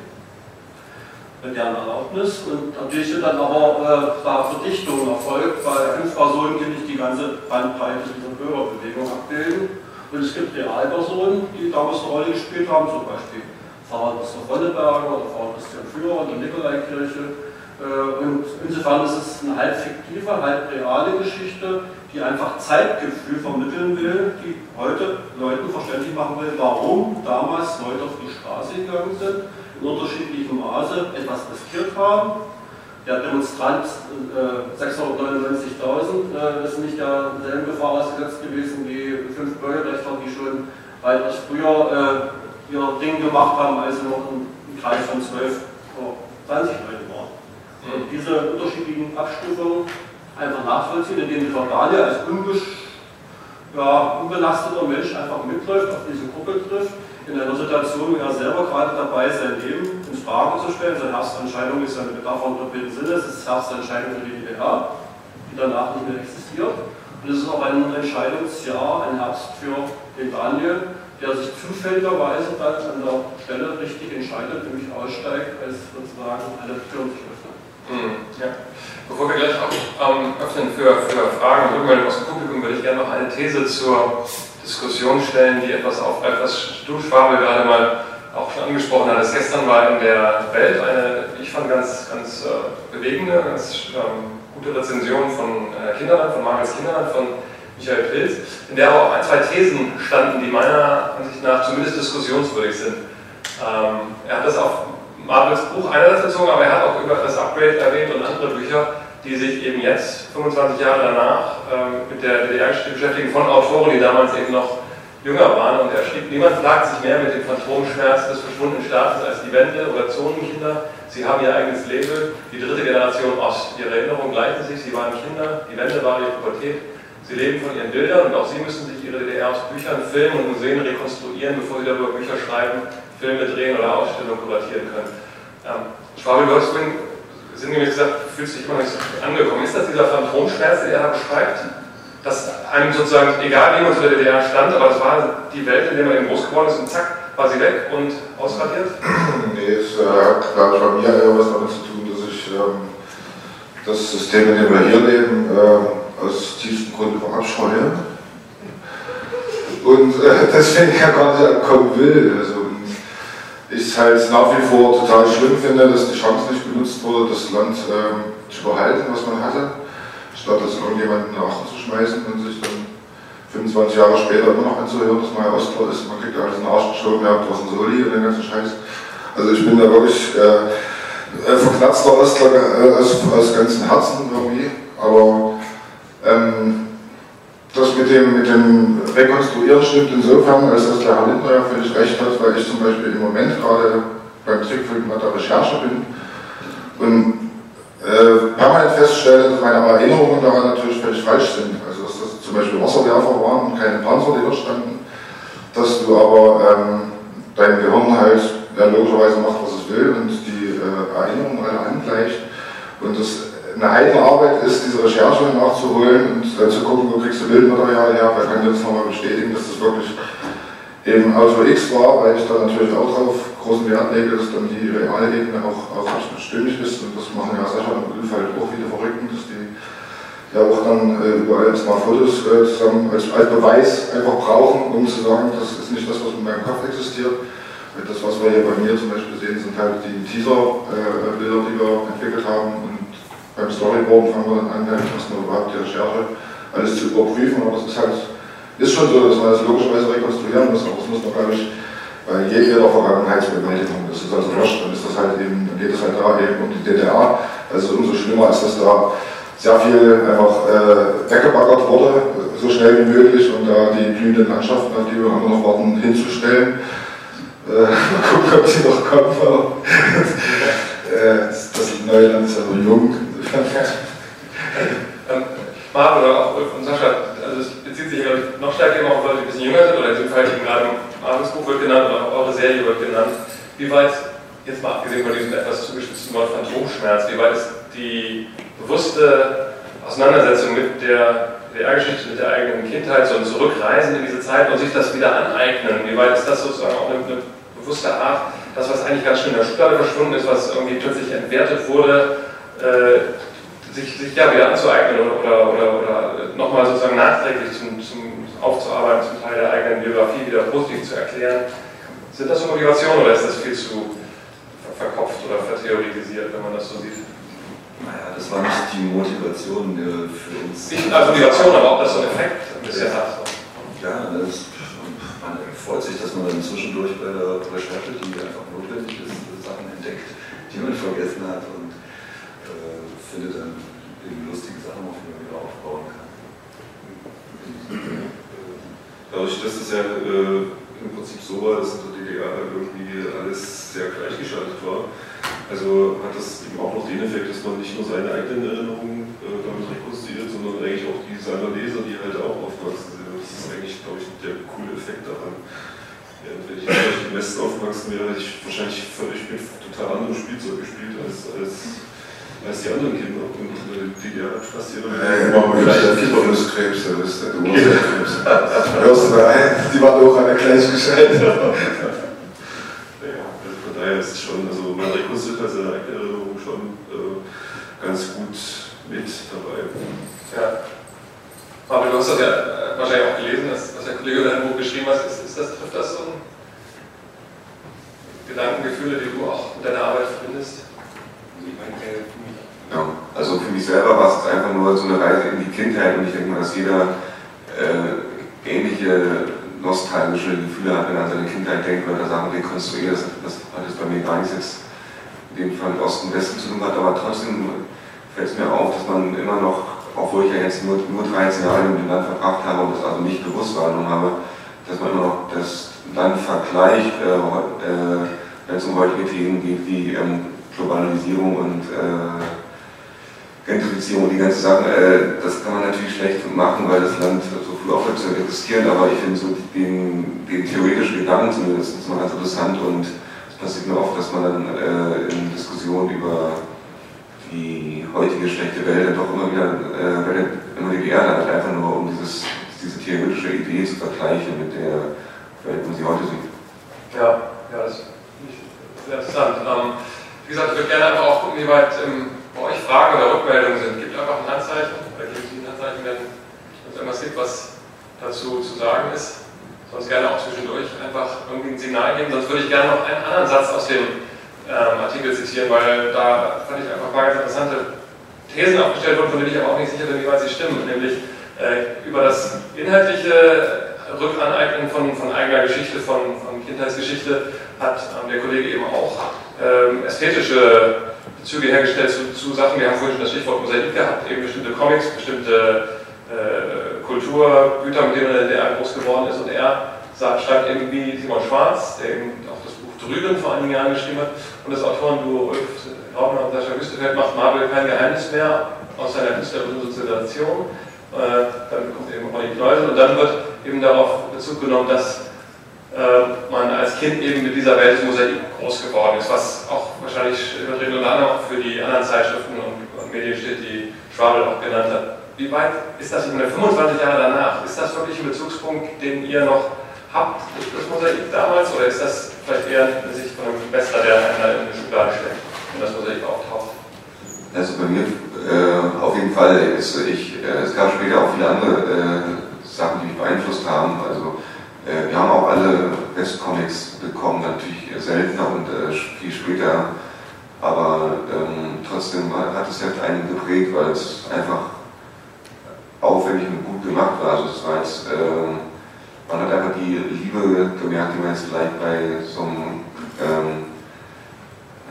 mit deren Erlaubnis. Und natürlich sind dann aber äh, da Verdichtungen erfolgt, weil fünf Personen die nicht die ganze Bandbreite dieser Bürgerbewegung abbilden. Und es gibt Realpersonen, die damals eine Rolle gespielt haben, zum Beispiel Pfarrer Christoph Ronneberger oder Pfarrer Christian Führer in der Nikolaikirche. Äh, und insofern ist es eine halb fiktive, halb reale Geschichte, die einfach Zeitgefühl vermitteln will, die heute Leuten verständlich machen will, warum damals Leute auf die Straße gegangen sind in unterschiedlichem Maße etwas riskiert haben. Der Demonstrant äh, 699.000 äh, ist nicht derselben Gefahr ausgesetzt gewesen wie fünf Bürgerrechtler, die schon weitaus früher äh, ihr Ding gemacht haben, als noch im Kreis von 12 oder 20 Leuten diese unterschiedlichen Abstufungen einfach nachvollziehen, indem die Daniel als ja, unbelasteter Mensch einfach mitläuft, auf diese Gruppe trifft in einer Situation, wo er selber gerade dabei ist, sein Leben in Frage zu stellen. Seine Herbstentscheidung ist eine Metapher im doppelten Sinne, es ist Herbstentscheidung für die DDR, die danach nicht mehr existiert. Und es ist auch ein Entscheidungsjahr, ein Herbst für den Daniel, der sich zufälligerweise dann an der Stelle richtig entscheidet, nämlich aussteigt, als sozusagen alle Türen sich öffnen. Mhm, ja. Bevor wir gleich auch ähm, öffnen für, für Fragen und Rückmeldungen aus dem Publikum, würde ich gerne noch eine These zur Diskussion stellen, die etwas aufgreift, was du, Schwabel, gerade mal auch schon angesprochen hattest. Gestern war in der Welt eine, ich fand, ganz, ganz äh, bewegende, ganz ähm, gute Rezension von äh, Kinderland, von Marius Kinderland, von Michael Pilz, in der auch ein, zwei Thesen standen, die meiner Ansicht nach zumindest diskussionswürdig sind. Ähm, er hat das auf Marvels Buch einerseits bezogen, aber er hat auch über das Upgrade erwähnt und andere Bücher, die sich eben jetzt, 25 Jahre danach, ähm, mit der DDR-Geschichte beschäftigen, von Autoren, die damals eben noch jünger waren. Und er schrieb, niemand plagt sich mehr mit dem Phantomschmerz des verschwundenen Staates als die Wende oder Zonenkinder. Sie haben ihr eigenes Leben, die dritte Generation Ost. Ihre Erinnerungen gleichen sich, sie waren Kinder, die Wende war ihre Pubertät. Sie leben von ihren Bildern und auch sie müssen sich ihre DDR aus Büchern, Filmen und Museen rekonstruieren, bevor sie darüber Bücher schreiben, Filme drehen oder Ausstellungen kuratieren können. Ähm, Schwabel, vorhin sinngemäß gesagt, fühlst dich immer nicht so angekommen. Ist das dieser Phantomschmerz, den er da beschreibt? Dass einem sozusagen, egal wie man zu der DDR stand, aber es war die Welt, in der man eben groß geworden ist und zack, war sie weg und ausradiert? Nee, es äh, hat, ich, bei mir eher was damit zu tun, dass ich ähm, das System, in dem wir hier leben, äh, aus tiefstem Grunde verabscheue. Und äh, deswegen ja gar nicht ankommen will. Also, ich halt nach wie vor total schlimm finde, dass die Chance nicht benutzt wurde, das Land ähm, zu behalten, was man hatte, statt das irgendjemanden nach zu schmeißen und sich dann 25 Jahre später immer noch anzuhören, dass man ja Ostler ist, man kriegt ja alles in den Arsch geschoben, habt was ein Soli und den ganzen Scheiß. Also ich bin da wirklich äh, verknatzter Ostler äh, aus, aus ganzem Herzen irgendwie, aber ähm, das mit dem, mit dem Rekonstruieren stimmt insofern, als dass der Herr Lindner ja völlig recht hat, weil ich zum Beispiel im Moment gerade beim Trickfilm bei der Recherche bin und äh, permanent feststelle, dass meine Erinnerungen daran natürlich völlig falsch sind. Also dass das zum Beispiel Wasserwerfer waren und keine Panzer, die dort standen, dass du aber ähm, dein Gehirn halt ja, logischerweise macht, was es will und die äh, Erinnerungen alle angleicht und das eine eigene Arbeit ist, diese Recherche nachzuholen und äh, zu gucken, wo kriegst du Bildmaterial her, wer kann dir das nochmal bestätigen, dass das wirklich eben Auto X war, weil ich da natürlich auch darauf großen Wert lege, dass dann die reale Ebene auch, auch stimmig ist. Und das machen ja Sascha und halt auch wieder Verrückten, dass die ja auch dann äh, überall erstmal Fotos äh, zusammen als, als Beweis einfach brauchen, um zu sagen, das ist nicht das, was in meinem Kopf existiert. Das, was wir hier bei mir zum Beispiel sehen, sind halt die Teaser-Bilder, äh, die wir entwickelt haben beim Storyboard fangen wir dann an, erstmal überhaupt die Recherche alles zu überprüfen, aber es ist halt, ist schon so, dass man das logischerweise rekonstruieren muss, aber das muss man, glaube ich, bei jeder Vergangenheitsbewältigung, das ist also wurscht, dann ist das halt eben, dann geht es halt da eben um die DDR, also umso schlimmer ist, dass da sehr viel einfach äh, weggebaggert wurde, so schnell wie möglich. Und da die blühenden Landschaften, an die wir immer noch warten, hinzustellen. Äh, mal gucken, ob sie noch kommen. äh, das, das Neuland ist ja noch jung, ähm, Marc oder auch Ulf und Sascha, also es bezieht sich glaube ich, noch stärker immer auf Leute, die ein bisschen jünger sind, oder in diesem Fall eben gerade Markus Buch wird genannt, oder auch eure Serie wird genannt. Wie weit, jetzt mal abgesehen von diesem etwas zugespitzten Wort Phantomschmerz, wie weit ist die bewusste Auseinandersetzung mit der DDR-Geschichte, mit der eigenen Kindheit, so ein Zurückreisen in diese Zeit und sich das wieder aneignen, wie weit ist das sozusagen auch eine, eine bewusste Art, das, was eigentlich ganz schön in der Schublade verschwunden ist, was irgendwie plötzlich entwertet wurde, äh, sich, sich ja wieder anzueignen oder, oder, oder, nochmal sozusagen nachträglich zum, zum Aufzuarbeiten, zum Teil der eigenen Biografie wieder positiv zu erklären. Sind das so Motivationen oder ist das viel zu verkopft oder vertheoretisiert, wenn man das so sieht? Naja, das war nicht die Motivation für uns. Nicht als Motivation, aber auch das so einen Effekt ein bisschen hat. Ja, das, man freut sich, dass man dann zwischendurch bei der Recherche, die einfach notwendig ist, Sachen entdeckt, die man vergessen hat und findet dann eben lustige Sachen, auf die man wieder aufbauen kann. Dadurch, dass es ja äh, im Prinzip so war, dass in der DDR irgendwie alles sehr gleichgeschaltet war, also hat das eben auch noch den Effekt, dass man nicht nur seine eigenen Erinnerungen äh, damit rekonstruiert, sondern eigentlich auch die seiner Leser, die halt auch aufwachsen sind. Das ist eigentlich, glaube ich, der coole Effekt daran. Ja, wenn ich im Westen aufgewachsen wäre, hätte ich wahrscheinlich völlig mit total anderem Spielzeug gespielt als, als als die anderen Kinder. Und die ja fast jeder. Ja, genau, vielleicht der Brustkrebs, der ist der Brustkrebs. Hörst du da ein? Die waren auch alle gleich gestellt. ja, also von daher ist es schon, also man rekonstruiert halt seine eigene Erinnerung schon. Äh, mit dabei. Ja. Aber du hast das ja äh, wahrscheinlich auch gelesen, was der Kollege da im Buch geschrieben hat. Ist, ist das, trifft das so Gedankengefühle, die du auch mit deiner Arbeit verbindest? Ja, also für mich selber war es einfach nur so eine Reise in die Kindheit und ich denke mal, dass jeder äh, ähnliche nostalgische Gefühle hat, wenn er an seine Kindheit denkt oder Sachen rekonstruiert. Das, hat jetzt bei mir gar nichts jetzt in dem Fall Osten Westen zu tun hat, aber trotzdem fällt es mir auf, dass man immer noch, obwohl ich ja jetzt nur, nur 13 Jahre in dem Land verbracht habe und das also nicht bewusst wahrgenommen habe, dass man immer noch das Land vergleicht, äh, äh, wenn es um heutige Themen geht wie ähm, Globalisierung und äh, Gentrifizierung die ganzen Sachen, äh, das kann man natürlich schlecht machen, weil das Land so früh aufhört zu existieren, aber ich finde so den, den theoretischen Gedanken zumindest mal ganz interessant und es passiert mir oft, dass man dann äh, in Diskussionen über die heutige schlechte Welt dann doch immer wieder äh, immer die Erde hat, einfach nur um dieses, diese theoretische Idee zu vergleichen mit der Welt, wie sie heute sieht. Ja, ja, das ist sehr interessant. Ähm, wie gesagt, ich würde gerne einfach auch gucken, wie weit ähm, bei euch Fragen oder Rückmeldungen sind. Gebt einfach ein Handzeichen oder gebt ein Handzeichen, wenn es irgendwas gibt, was dazu zu sagen ist. Sonst gerne auch zwischendurch einfach irgendwie ein Signal geben. Sonst würde ich gerne noch einen anderen Satz aus dem ähm, Artikel zitieren, weil da fand ich einfach mal ganz interessante Thesen aufgestellt wurden, von denen ich aber auch nicht sicher bin, wie weit sie stimmen. Nämlich äh, über das inhaltliche Rückaneignen von, von eigener Geschichte, von, von Kindheitsgeschichte, hat ähm, der Kollege eben auch ähm, ästhetische Bezüge hergestellt zu, zu, Sachen. Wir haben vorhin schon das Stichwort Mosaik gehabt, eben bestimmte Comics, bestimmte äh, Kulturgüter, mit denen er groß geworden ist. Und er sagt, schreibt eben wie Simon Schwarz, der eben auch das Buch Drüben vor einigen Jahren geschrieben hat. Und das Autorenduo Ulf Raubner und Sascha Wüstefeld macht Marvel kein Geheimnis mehr aus seiner künstlerischen Sozialisation. Äh, dann kommt eben Ronny Kneusel und dann wird eben darauf Bezug genommen, dass äh, man als Kind eben mit dieser Welt Mosaik groß geworden ist, was auch wahrscheinlich übertrieben und auch für die anderen Zeitschriften und, Medien steht, die Schwabel auch genannt hat. Wie weit ist das, ich meine, 25 Jahre danach, ist das wirklich ein Bezugspunkt, den ihr noch habt, das Mosaik damals, oder ist das vielleicht eher eine Sicht von einem Investor, der einen in die Schublade steckt, wenn das Mosaik auftaucht? Also bei mir äh, auf jeden Fall ist ich, äh, es gab später auch viele andere äh, Sachen, die mich beeinflusst haben. Also wir haben auch alle Westcomics bekommen, natürlich seltener und äh, viel später, aber ähm, trotzdem hat es halt einen geprägt, weil es einfach aufwendig und gut gemacht war. Also es war jetzt, äh, man hat einfach die Liebe gemerkt, die man jetzt vielleicht bei so einem ähm,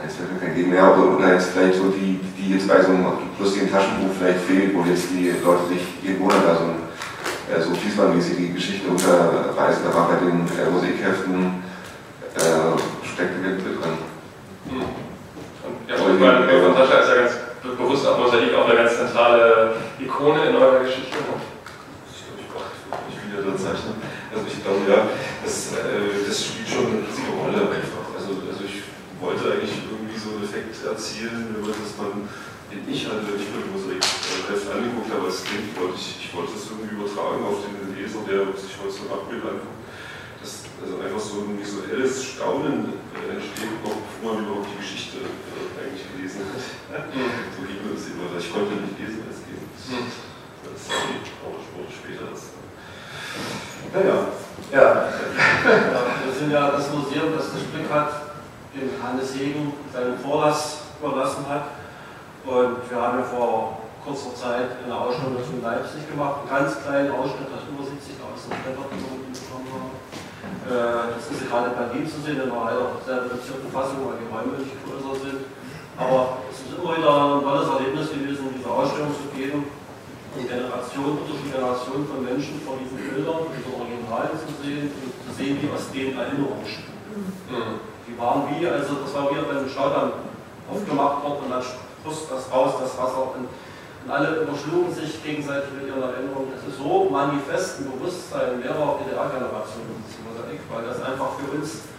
jetzt fällt mir kein Gegen mehr, aber oder jetzt vielleicht so die, die jetzt bei so einem lustigen Taschenbuch vielleicht fehlt, wo jetzt die Leute sich jeden Monat da so ein äh, so fließbandmäßig die Geschichte unterreißen. Da war bei den äh, Musikheften äh, steckte mit drin. Hm. Und ja, ich meine, von Sascha ist ja ganz bewusst auch Mosaik auch eine ganz zentrale Ikone in eurer Geschichte. Ich will ja zeichnen. Also ich glaube ja, das, äh, das spielt schon eine riesige Rolle einfach. Also, also ich wollte eigentlich irgendwie so einen Effekt erzielen, dass man den ich hatte, wenn ich mir die Mosaik angeguckt habe als Kind, wollte ich, ich wollte das irgendwie übertragen auf den Leser, der sich heute so ein Abbild anguckt. Dass also einfach so ein visuelles Staunen äh, entsteht, noch bevor man überhaupt die Geschichte äh, eigentlich gelesen hat. Mhm. so ging es immer. Ich konnte nicht lesen als Kind. Mhm. Das ist auch Sport später. Das, naja. Ja. Wir sind ja das Museum, das das Glück hat, dem Hannes Hegen seinen Vorlass überlassen hat und wir haben ja vor kurzer Zeit eine Ausstellung dazu in Leipzig gemacht, einen ganz kleinen Ausschnitt aus über 70.000 Blättern, die bekommen haben. Das ist gerade bei ihm zu sehen, in einer leider sehr reduzierten Fassung, weil die Räume nicht größer sind. Aber es ist immer wieder ein tolles Erlebnis gewesen, in diese Ausstellung zu gehen und Generationen, unterschiedliche Generationen von Menschen vor diesen Bildern, diese Originalen zu sehen und zu sehen, wie aus denen Erinnerungen stimmen. Mhm. Die waren wie, also das war wie beim Staudamm aufgemacht worden und dann Frust, das raus, das Wasser und, und alle überschlugen sich gegenseitig mit ihren Erinnerungen. Es ist so manifest im Bewusstsein mehrerer DDR-Generationen, dieses Mosaik, weil das einfach für uns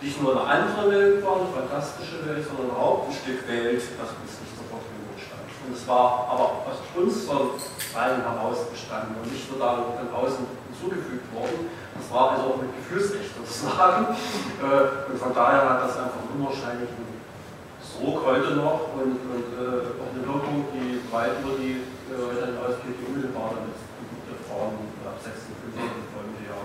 nicht nur eine andere Welt war, eine fantastische Welt, sondern auch ein Stück Welt, das uns nicht zur Verfügung stand. Und es war aber aus unserer Zeilen heraus bestanden und nicht nur da von außen hinzugefügt worden. Das war also auch mit Gefühlsrecht sozusagen. Äh, und von daher hat das einfach einen unwahrscheinlichen Sog heute noch und, und äh, auch eine Wirkung, die weit über die äh, heute hinausgeht, die unmittelbar damit Frauen ab 56 folgende Jahr.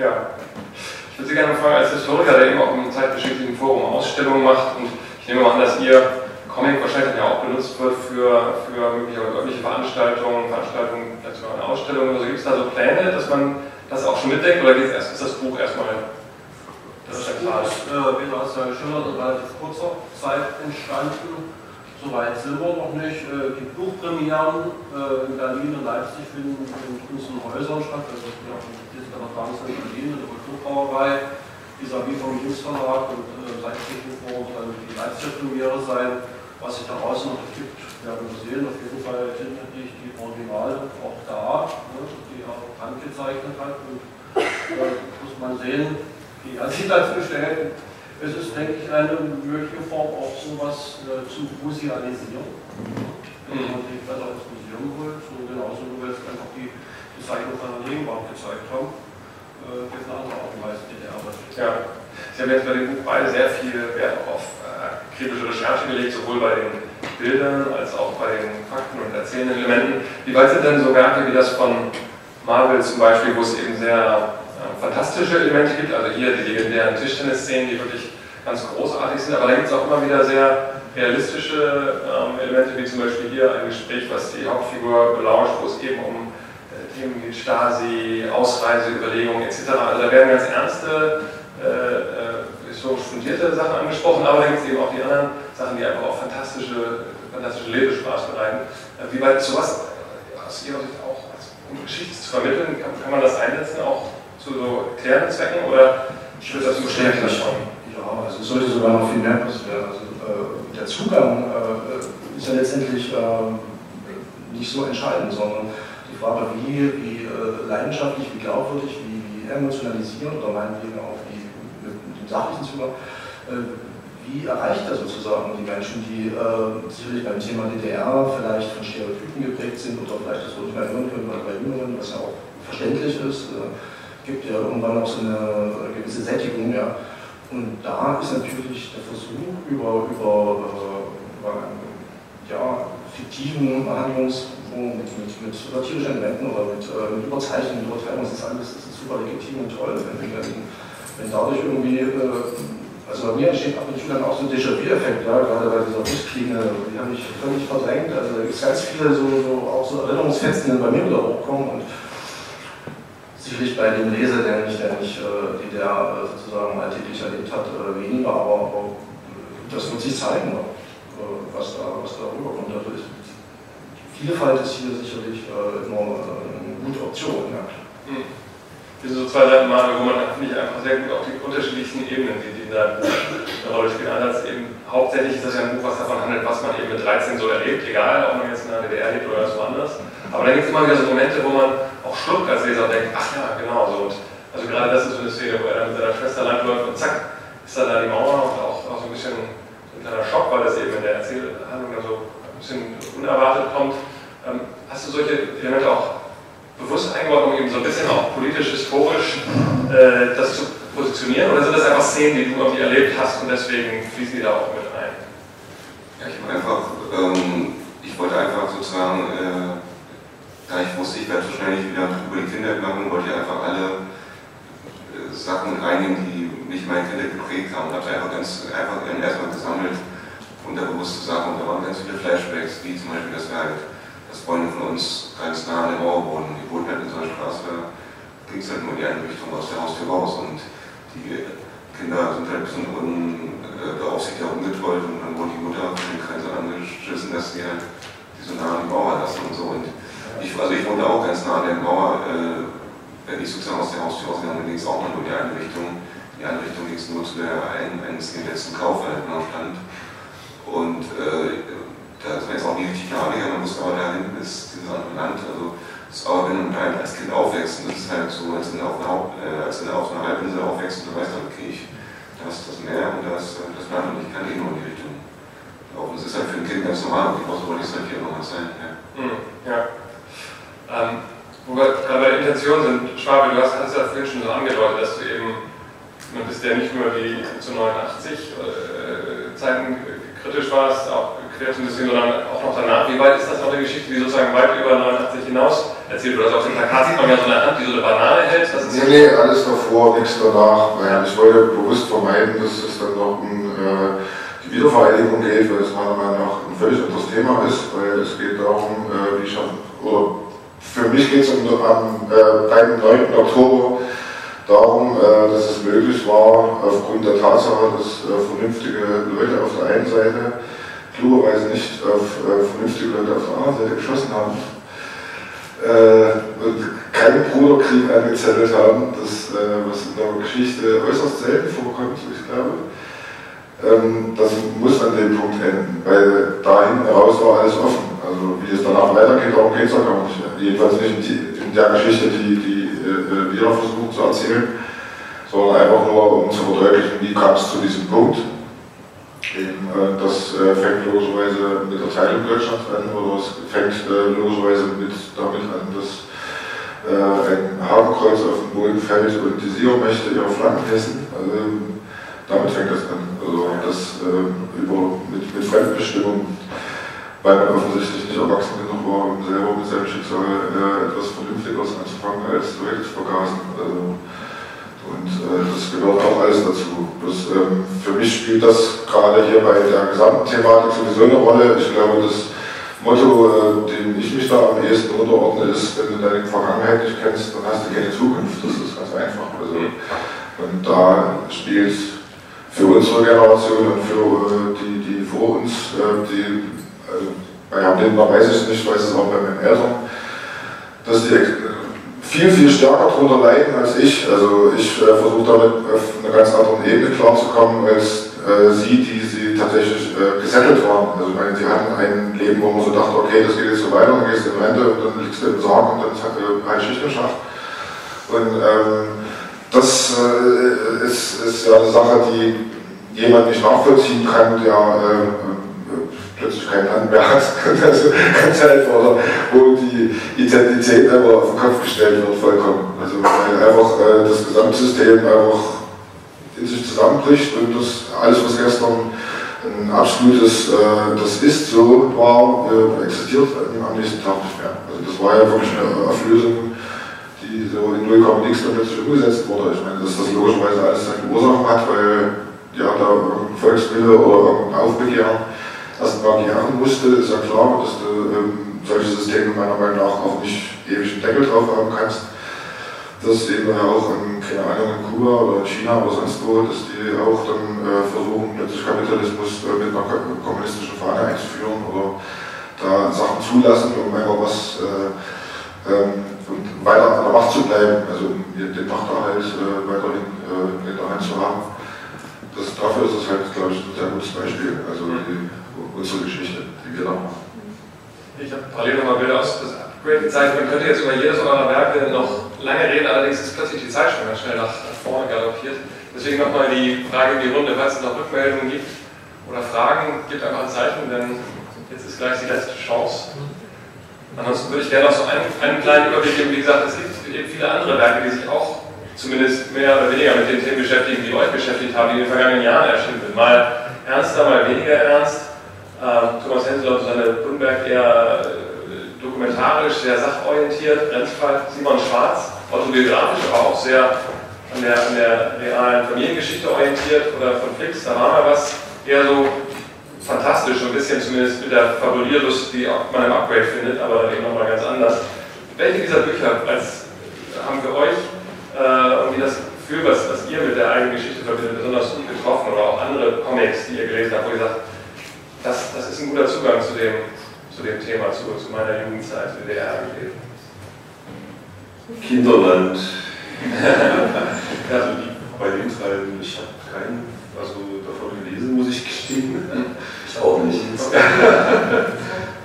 Ja. Ich würde Sie gerne fragen, als Historiker, der eben auch im zeitgeschichtlichen Forum Ausstellungen macht, und ich nehme mal an, dass Ihr Comic wahrscheinlich ja auch benutzt wird für, für möglicherweise öffentliche Veranstaltungen, Veranstaltungen, vielleicht sogar eine Ausstellung oder so. Gibt es da so Pläne, dass man das auch schon mitdenkt oder erst, ist das Buch erstmal das ist, äh, wie das geschildert, in relativ kurzer Zeit entstanden. Soweit sind wir noch nicht. Äh, die Buchpremieren äh, in Berlin und Leipzig finden in unseren Häusern statt. Also ja, das ist der Tanz in Berlin, in der Kulturbrauerei, vis-à-vis vom Jungsverlag und äh, seit Forum soll die Leipziger Premiere sein. Was sich da draußen noch gibt, werden wir sehen. Auf jeden Fall sind natürlich die Originale auch da, ne, die er angezeichnet hat. Und äh, muss man sehen, die sich dazu stellt. Es ist, denke ich, eine mögliche Form, auch sowas äh, zu musealisieren. Wenn man die besser ins Museum holt, so genauso wie wir jetzt einfach die, die Zeichnung von der Regenwald gezeigt haben, äh, gibt eine andere Art und Weise DDR. Ja, Sie haben jetzt bei dem Buch beide sehr viel Wert auf äh, kritische Recherche gelegt, sowohl bei den Bildern als auch bei den Fakten und erzählenden Elementen. Wie weit sind denn so Werke wie das von Marvel zum Beispiel, wo es eben sehr fantastische Elemente gibt, also hier die legendären Tischtennis-Szenen, die wirklich ganz großartig sind, aber da gibt es auch immer wieder sehr realistische ähm, Elemente, wie zum Beispiel hier ein Gespräch, was die Hauptfigur belauscht, wo es eben um äh, Themen wie Stasi, Ausreiseüberlegungen etc. Also da werden ganz ernste, äh, äh, historisch fundierte Sachen angesprochen, aber da gibt es eben auch die anderen Sachen, die einfach auch fantastische, fantastische Lebenspaß bereiten. Äh, wie weit sowas aus Ihrer Sicht auch, um Geschichte zu vermitteln, kann, kann man das einsetzen, auch zu so klärenden Zwecken oder ich würde das bestärken schon. Ja, also es sollte sogar noch viel mehr passieren. Also, äh, der Zugang äh, ist ja letztendlich äh, nicht so entscheidend, sondern die Frage, wie, wie äh, leidenschaftlich, wie glaubwürdig, wie, wie emotionalisierend oder meinetwegen auch wie, mit, mit dem sachlichen Zugang, äh, wie erreicht er sozusagen die Menschen, die äh, sicherlich beim Thema DDR vielleicht von Stereotypen geprägt sind oder vielleicht das nicht mehr hören können, bei Jüngeren, was ja auch verständlich ist gibt ja irgendwann auch so eine gewisse Sättigung. Ja. Und da ist natürlich der Versuch, über, über, über äh, ja, fiktiven Handlungsformen mit, mit, mit satirischen Elementen oder mit, äh, mit Überzeichnungen, Übertreibungen, das ist alles das ist super legitim und toll. Wenn, wenn, wenn dadurch irgendwie, äh, also bei mir entsteht ab und zu dann auch so ein Déjà-vu-Effekt, ja, gerade bei dieser Busklinge, die habe ich völlig verdrängt. Also da gibt es ganz viele so, so, auch so Erinnerungsfetzen, die bei mir wieder hochkommen. Und, sicherlich bei dem Leser, der nicht, der nicht äh, die der äh, sozusagen alltäglich erlebt hat, äh, weniger, aber, aber das wird sich zeigen, was da, was da rüberkommt. Also ist, Vielfalt ist hier sicherlich immer eine gute Option. Ja. Hm. So zwei Seiten mal, wo man finde einfach sehr gut auch die unterschiedlichsten Ebenen, die, die da eine Rolle spielen. Einerseits eben hauptsächlich ist das ja ein Buch, was davon handelt, was man eben mit 13 so erlebt, egal ob man jetzt in der DDR lebt oder was woanders. Aber dann gibt es immer wieder so Momente, wo man schluckt als Leser und denkt, ach ja, genau so. Und also gerade das ist so eine Szene, wo er dann mit seiner Schwester langläuft und zack, ist da, da die Mauer und auch, auch so ein bisschen ein kleiner Schock, weil das eben in der Erzählhandlung dann so ein bisschen unerwartet kommt. Ähm, hast du solche Elemente auch bewusst eingebaut, um eben so ein bisschen auch politisch, historisch äh, das zu positionieren? Oder sind das einfach Szenen, die du irgendwie erlebt hast und deswegen fließen die da auch mit ein? Ja, ich habe einfach, ähm, ich wollte einfach sozusagen äh, da ich wusste, ich werde so schnell wieder über die Kinder machen, wollte ich einfach alle äh, Sachen reinnehmen, die mich meine Kinder geprägt haben. Und habe einfach ganz einfach erstmal gesammelt, unterbewusste Sachen. Und da waren ganz viele Flashbacks, wie zum Beispiel, dass wir halt, dass Freunde von uns ganz nah an der Mauer wohnen. Die wohnten halt in so einer Straße, da ging es halt nur in die eine Richtung aus der Haustür raus. Und die Kinder sind halt ein bisschen äh, umgetollt und dann wurde die Mutter von den Kreisern angeschissen, dass sie halt die so nah an die Mauer lassen und so. Und ich, also ich wohnte auch ganz nah an der Mauer, äh, wenn ich sozusagen aus der Haustür ausgegangen bin, ging es auch mal nur in die Einrichtung. Die Einrichtung ging es nur zu der einen, eines der letzten Kaufhalten am Stand. Und äh, das war jetzt auch nicht richtig naheliegend, man wusste aber da hinten ist dieses andere Land. Also, ist aber wenn man halt als Kind aufwächst, und das ist halt so, als wenn du auf einer, äh, du auf einer Halbinsel aufwächst und du weißt, okay, ich, da ist das Meer und da ist äh, das Land und ich kann eh nur in die Richtung laufen. Das ist halt für ein Kind ganz normal, wollte ich es halt hier nochmal sein. Ja. Mhm, ja. Ähm, wo wir gerade bei der Intention sind, Schwabe, du hast, hast ja vorhin schon so angedeutet, dass du eben, man bist ja nicht nur die zu 89 äh, Zeiten kritisch warst, auch quer ein bisschen, sondern auch noch danach. Wie weit ist das noch eine Geschichte, die sozusagen weit über 89 hinaus erzählt wird? Also auf dem Plakat sieht man ja so eine Hand, die so eine Banane hält. Das nee, nee, alles davor, nichts danach. Ich wollte bewusst vermeiden, dass es dann noch um äh, die Wiedervereinigung geht, weil es meiner Meinung nach ein völlig anderes Thema ist, weil es geht darum, äh, wie schaffen, oder für mich geht es um, am äh, beim 9. Oktober darum, äh, dass es möglich war, aufgrund der Tatsache, dass äh, vernünftige Leute auf der einen Seite klugerweise nicht auf äh, vernünftige Leute auf der anderen Seite geschossen haben und keinen Bruderkrieg angezettelt haben, das, was in der Geschichte äußerst selten vorkommt, ich glaube. Ähm, das muss an dem Punkt enden, weil da hinten raus war alles offen. Also wie es danach weitergeht, darum geht es auch gar nicht. Jedenfalls nicht in, der Geschichte, die, die äh, wir versuchen zu erzählen, sondern einfach nur um zu verdeutlichen, wie kam es zu diesem Punkt. Eben, äh, das äh, fängt logischerweise mit der Teilung Deutschlands an oder es fängt äh, logischerweise mit, damit an, dass äh, ein Hakenkreuz auf den Boden fällt und die Siegermächte ihre Flanken hessen. Also, damit fängt das an. Also das äh, über, mit, mit Fremdbestimmung weil man offensichtlich nicht erwachsen genug war, um selber mit seinem Schicksal äh, etwas Vernünftigeres anzufangen, als zu vergasen. Also, und äh, das gehört auch alles dazu. Das, ähm, für mich spielt das gerade hier bei der gesamten Thematik sowieso eine Rolle. Ich glaube, das Motto, äh, dem ich mich da am ehesten unterordne, ist, wenn du deine Vergangenheit nicht kennst, dann hast du keine Zukunft. Das ist ganz einfach. Also, und da spielt für unsere Generation und für äh, die, die vor uns, äh, die also bei Herrn Lindner weiß ich es nicht, weiß es auch bei meinen Eltern, dass die viel, viel stärker darunter leiden als ich. Also ich äh, versuche damit auf einer ganz anderen Ebene klarzukommen als äh, sie, die sie tatsächlich äh, gesettelt waren. Also ich meine, sie hatten ein Leben, wo man so dachte, okay, das geht jetzt so weiter, dann gehst du in Rente und dann liegst du im Sarg und dann ist äh, halt Schicht im Schacht. Und ähm, das äh, ist, ist ja eine Sache, die jemand nicht nachvollziehen kann, der äh, plötzlich kein Land mehr hat. also ganz einfach, wo die Identität einfach auf den Kopf gestellt wird, vollkommen. Also weil einfach äh, das Gesamtsystem einfach in sich zusammenbricht und das alles, was gestern ein absolutes, äh, das ist so war, äh, existiert am nächsten Tag nicht mehr. Also das war ja wirklich eine Auflösung, die so in 0, nichts dann umgesetzt wurde. Ich meine, dass das logischerweise alles seine Ursachen hat, weil ja, da irgendein Volkswille oder irgendein Aufbegehren erstmal gern musste, ist ja klar, dass du ähm, solche Systeme meiner Meinung nach auch nicht ewig einen Deckel drauf haben kannst. Das sehen wir ja auch in, keine Ahnung, in Kuba oder in China oder sonst wo, dass die auch dann äh, versuchen, plötzlich Kapitalismus äh, mit einer kommunistischen Fahne einzuführen oder da Sachen zulassen, um einfach was äh, ähm, weiter an der Macht zu bleiben, also um den Machterhalt äh, weiterhin äh, in der Hand zu haben. Das, dafür ist es halt, glaube ich, ein sehr gutes Beispiel. Also die, unsere Geschichte, die wir da machen. Ich habe parallel nochmal Bilder aus das Upgrade gezeigt. Man könnte jetzt über jedes eurer Werke noch lange reden, allerdings ist plötzlich die Zeit schon ganz schnell nach, vorne galoppiert. Deswegen nochmal die Frage in die Runde, falls es noch Rückmeldungen gibt oder Fragen, gibt einfach ein Zeichen, denn jetzt ist gleich die letzte Chance. Ansonsten würde ich gerne noch so einen, einen kleinen Überblick geben. Wie gesagt, es gibt eben viele andere Werke, die sich auch zumindest mehr oder weniger mit den Themen beschäftigen, die euch beschäftigt haben, die in den vergangenen Jahren erschienen sind. Mal ernster, mal weniger ernst. Ähm, Thomas Hensel und Susanne Bunberg eher äh, dokumentarisch, sehr sachorientiert, Grenzfall Simon Schwarz, autobiografisch, aber auch sehr an der, an der realen Familiengeschichte orientiert oder von Flix, da war mal was eher so fantastisch, so ein bisschen zumindest mit der Fabulierlust, die man im Upgrade findet, aber eben nochmal ganz anders. Welche dieser Bücher als, haben für euch äh, irgendwie das Gefühl, was, was ihr mit der eigenen Geschichte verbindet, besonders gut getroffen oder auch andere Comics, die ihr gelesen habt, wo ihr sagt, das, das ist ein guter Zugang zu dem, zu dem Thema, zu, zu meiner Jugendzeit, in der er gelebt. Kinderland. also die, bei den Teilen, ich habe keinen also gelesen, muss ich gestehen. Ich auch nicht.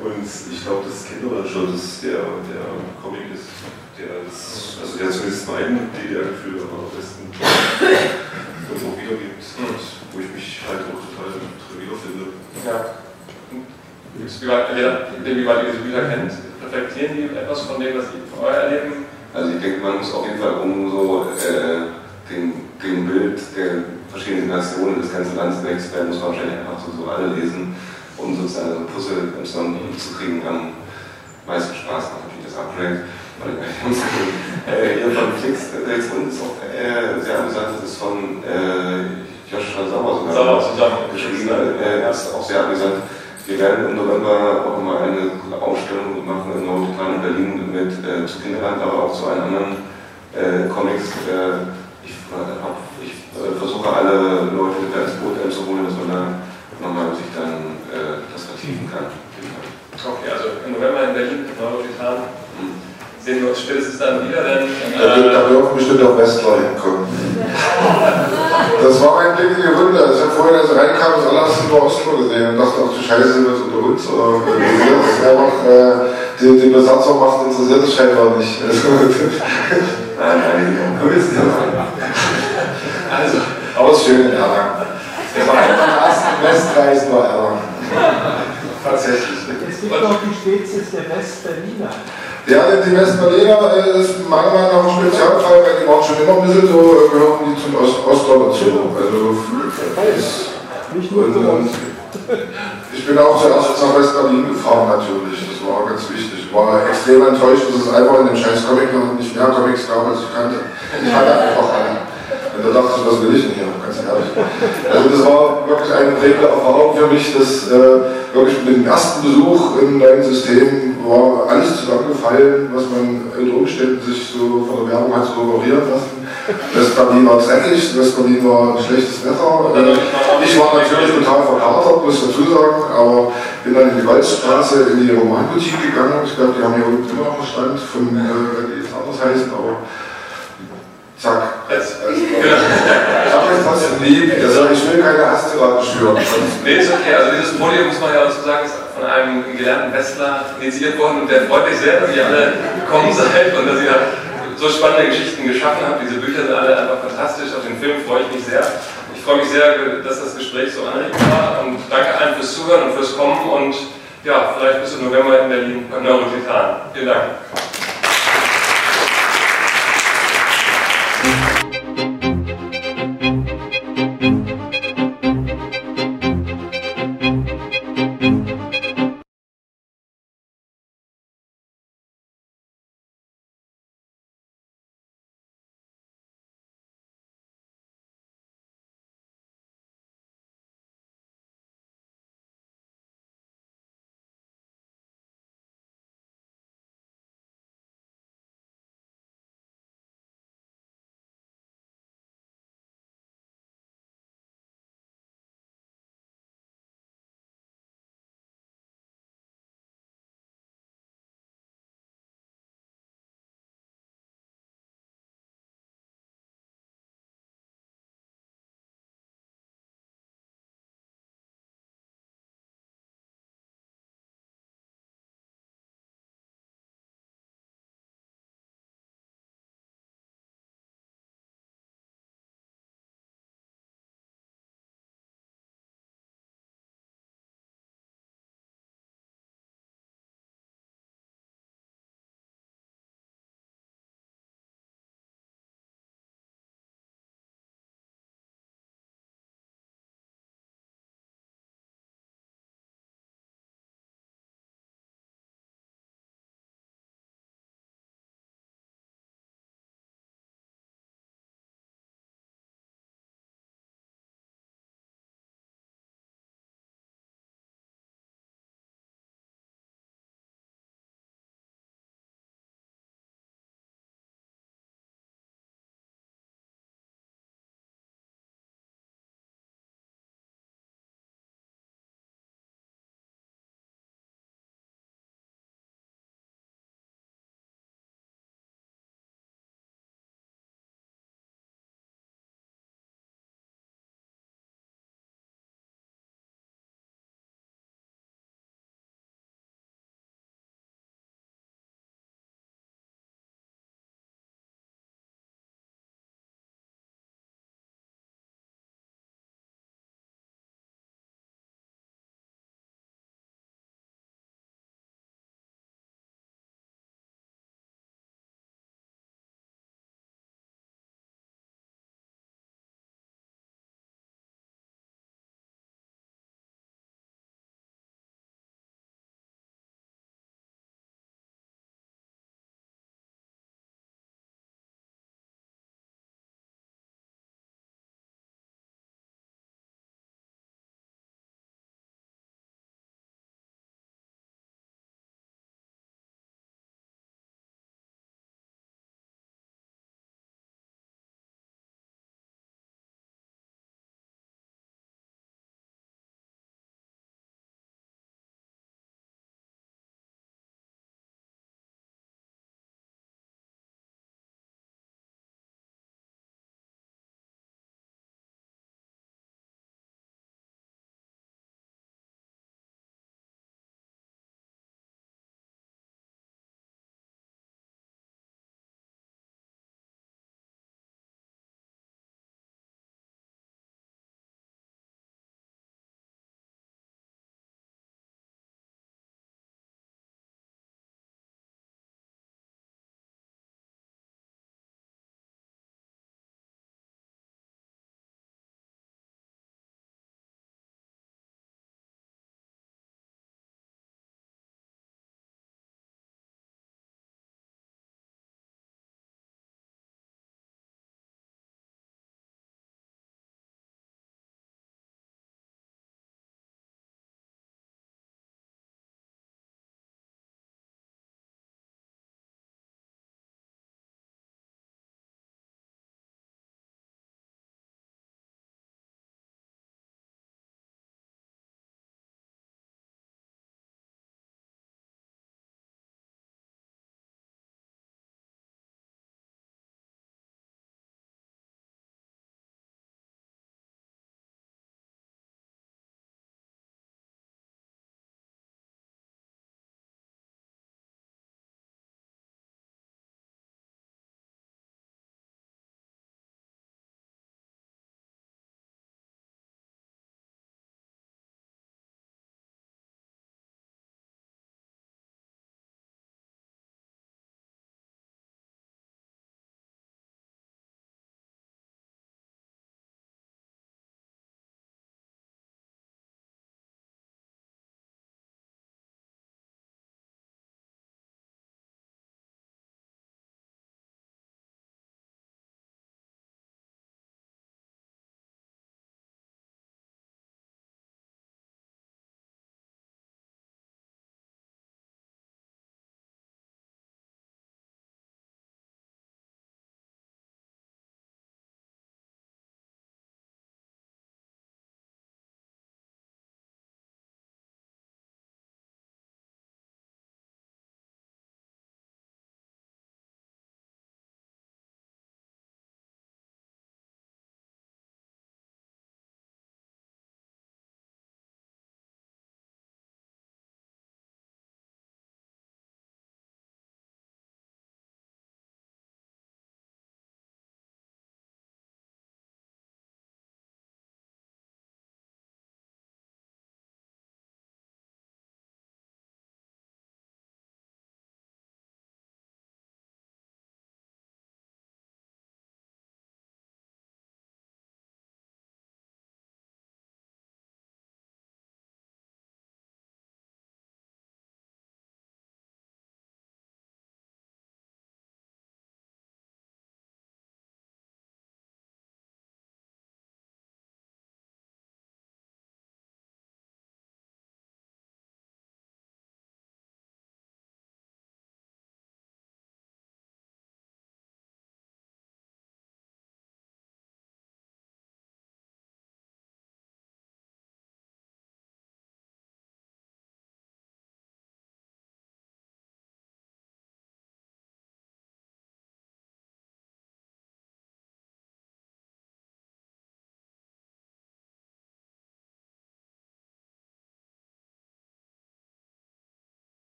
Und ich glaube, das Kinderland schon, dass der, der Comic ist, der ist, also der zumindest mein DDR-Gefühl am besten und auch wiedergibt, mhm. wo ich mich halt auch total drin wiederfinde. Ja. Wie weit ihr diese Bücher kennt, reflektieren die etwas von dem, was ihr euer Erleben? Also ich denke, man muss auf jeden Fall um so äh, den, den Bild der verschiedene Generationen das ganze Land wächst, werden muss man wahrscheinlich einfach so, so alle lesen, um sozusagen so Puzzle zu kriegen. Am meisten Spaß macht natürlich das Upgrade. äh, hier von Flix, Flix und ist auch äh, sehr amüsant, das ist von äh, Joshua Sauer sogar Sauer zusammen geschrieben, äh, ist auch sehr amüsant. Wir werden im November auch mal eine Ausstellung machen in Nordrhein in Berlin mit äh, zu Kinderland, aber auch zu allen anderen äh, Comics. Äh, ich, äh, versuche alle Leute mit ins Boot einzuholen, dass man nochmal sich dann äh, das vertiefen kann. Okay, also im November in Berlin, Nordrhein sehen wir uns spätestens dann wieder, denn. Äh, da dürfen bestimmt auch Westler hinkommen. Das war mein Blick in die Runde. Ich habe vorhin, als ich reinkam, das allererste nur Ostler gesehen und dachte, ach du Scheiße, sind wir jetzt unter uns oder das einfach, äh, den, den Besatzermacht interessiert das scheinbar nicht. Also, nein, nein, also, aber es ist schön in Erlangen. Das war einer meiner ersten Westreisen war Erlangen. Tatsächlich. Es gibt noch die Spezies der Westberliner. Ja, die Westberliner äh, ist meiner Meinung nach ein Spezialfall, weil die waren schon immer ein bisschen so, äh, gehören die zum Ost Ostler dazu. Also, ist, Nicht nur für uns. ich bin auch zuerst nach West-Berlin gefahren natürlich, das war ganz wichtig. Ich war extrem enttäuscht, dass es einfach in dem scheiß Comic noch nicht mehr Comics gab, als ich kannte. Ich hatte einfach alle. Und da dachte ich, was will ich denn hier, ganz ehrlich. Also das war wirklich eine prägende Erfahrung für mich, dass äh, wirklich mit dem ersten Besuch im neuen System war alles zusammengefallen, was man unter Umständen sich so von der Werbung hat so operieren lassen. West-Berlin war dreckig, West-Berlin war schlechtes Wetter. Äh, ich war natürlich total verkatert, muss ich dazu sagen, aber bin dann in die Waldstraße in die Romanboutique gegangen. Ich glaube, die haben hier unten immer noch einen Stand, von, äh, die jetzt anders heißen, aber zack. Als, als, Ich habe jetzt trotzdem lieb, also ich will keine Hasstiraden schüren. Nee, ist okay. Also dieses Podium, muss man ja dazu sagen, ist von einem gelernten Westler initiiert worden und der freut mich sehr, dass ihr alle gekommen seid und dass ihr so spannende Geschichten geschaffen habt. Diese Bücher sind alle einfach fantastisch. Auf den Film freue ich mich sehr. Ich freue mich sehr, dass das Gespräch so anregend war und danke allen fürs Zuhören und fürs Kommen und ja, vielleicht bis im November in Berlin beim Neurotitan. Vielen Dank.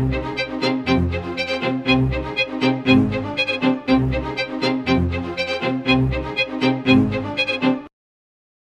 Música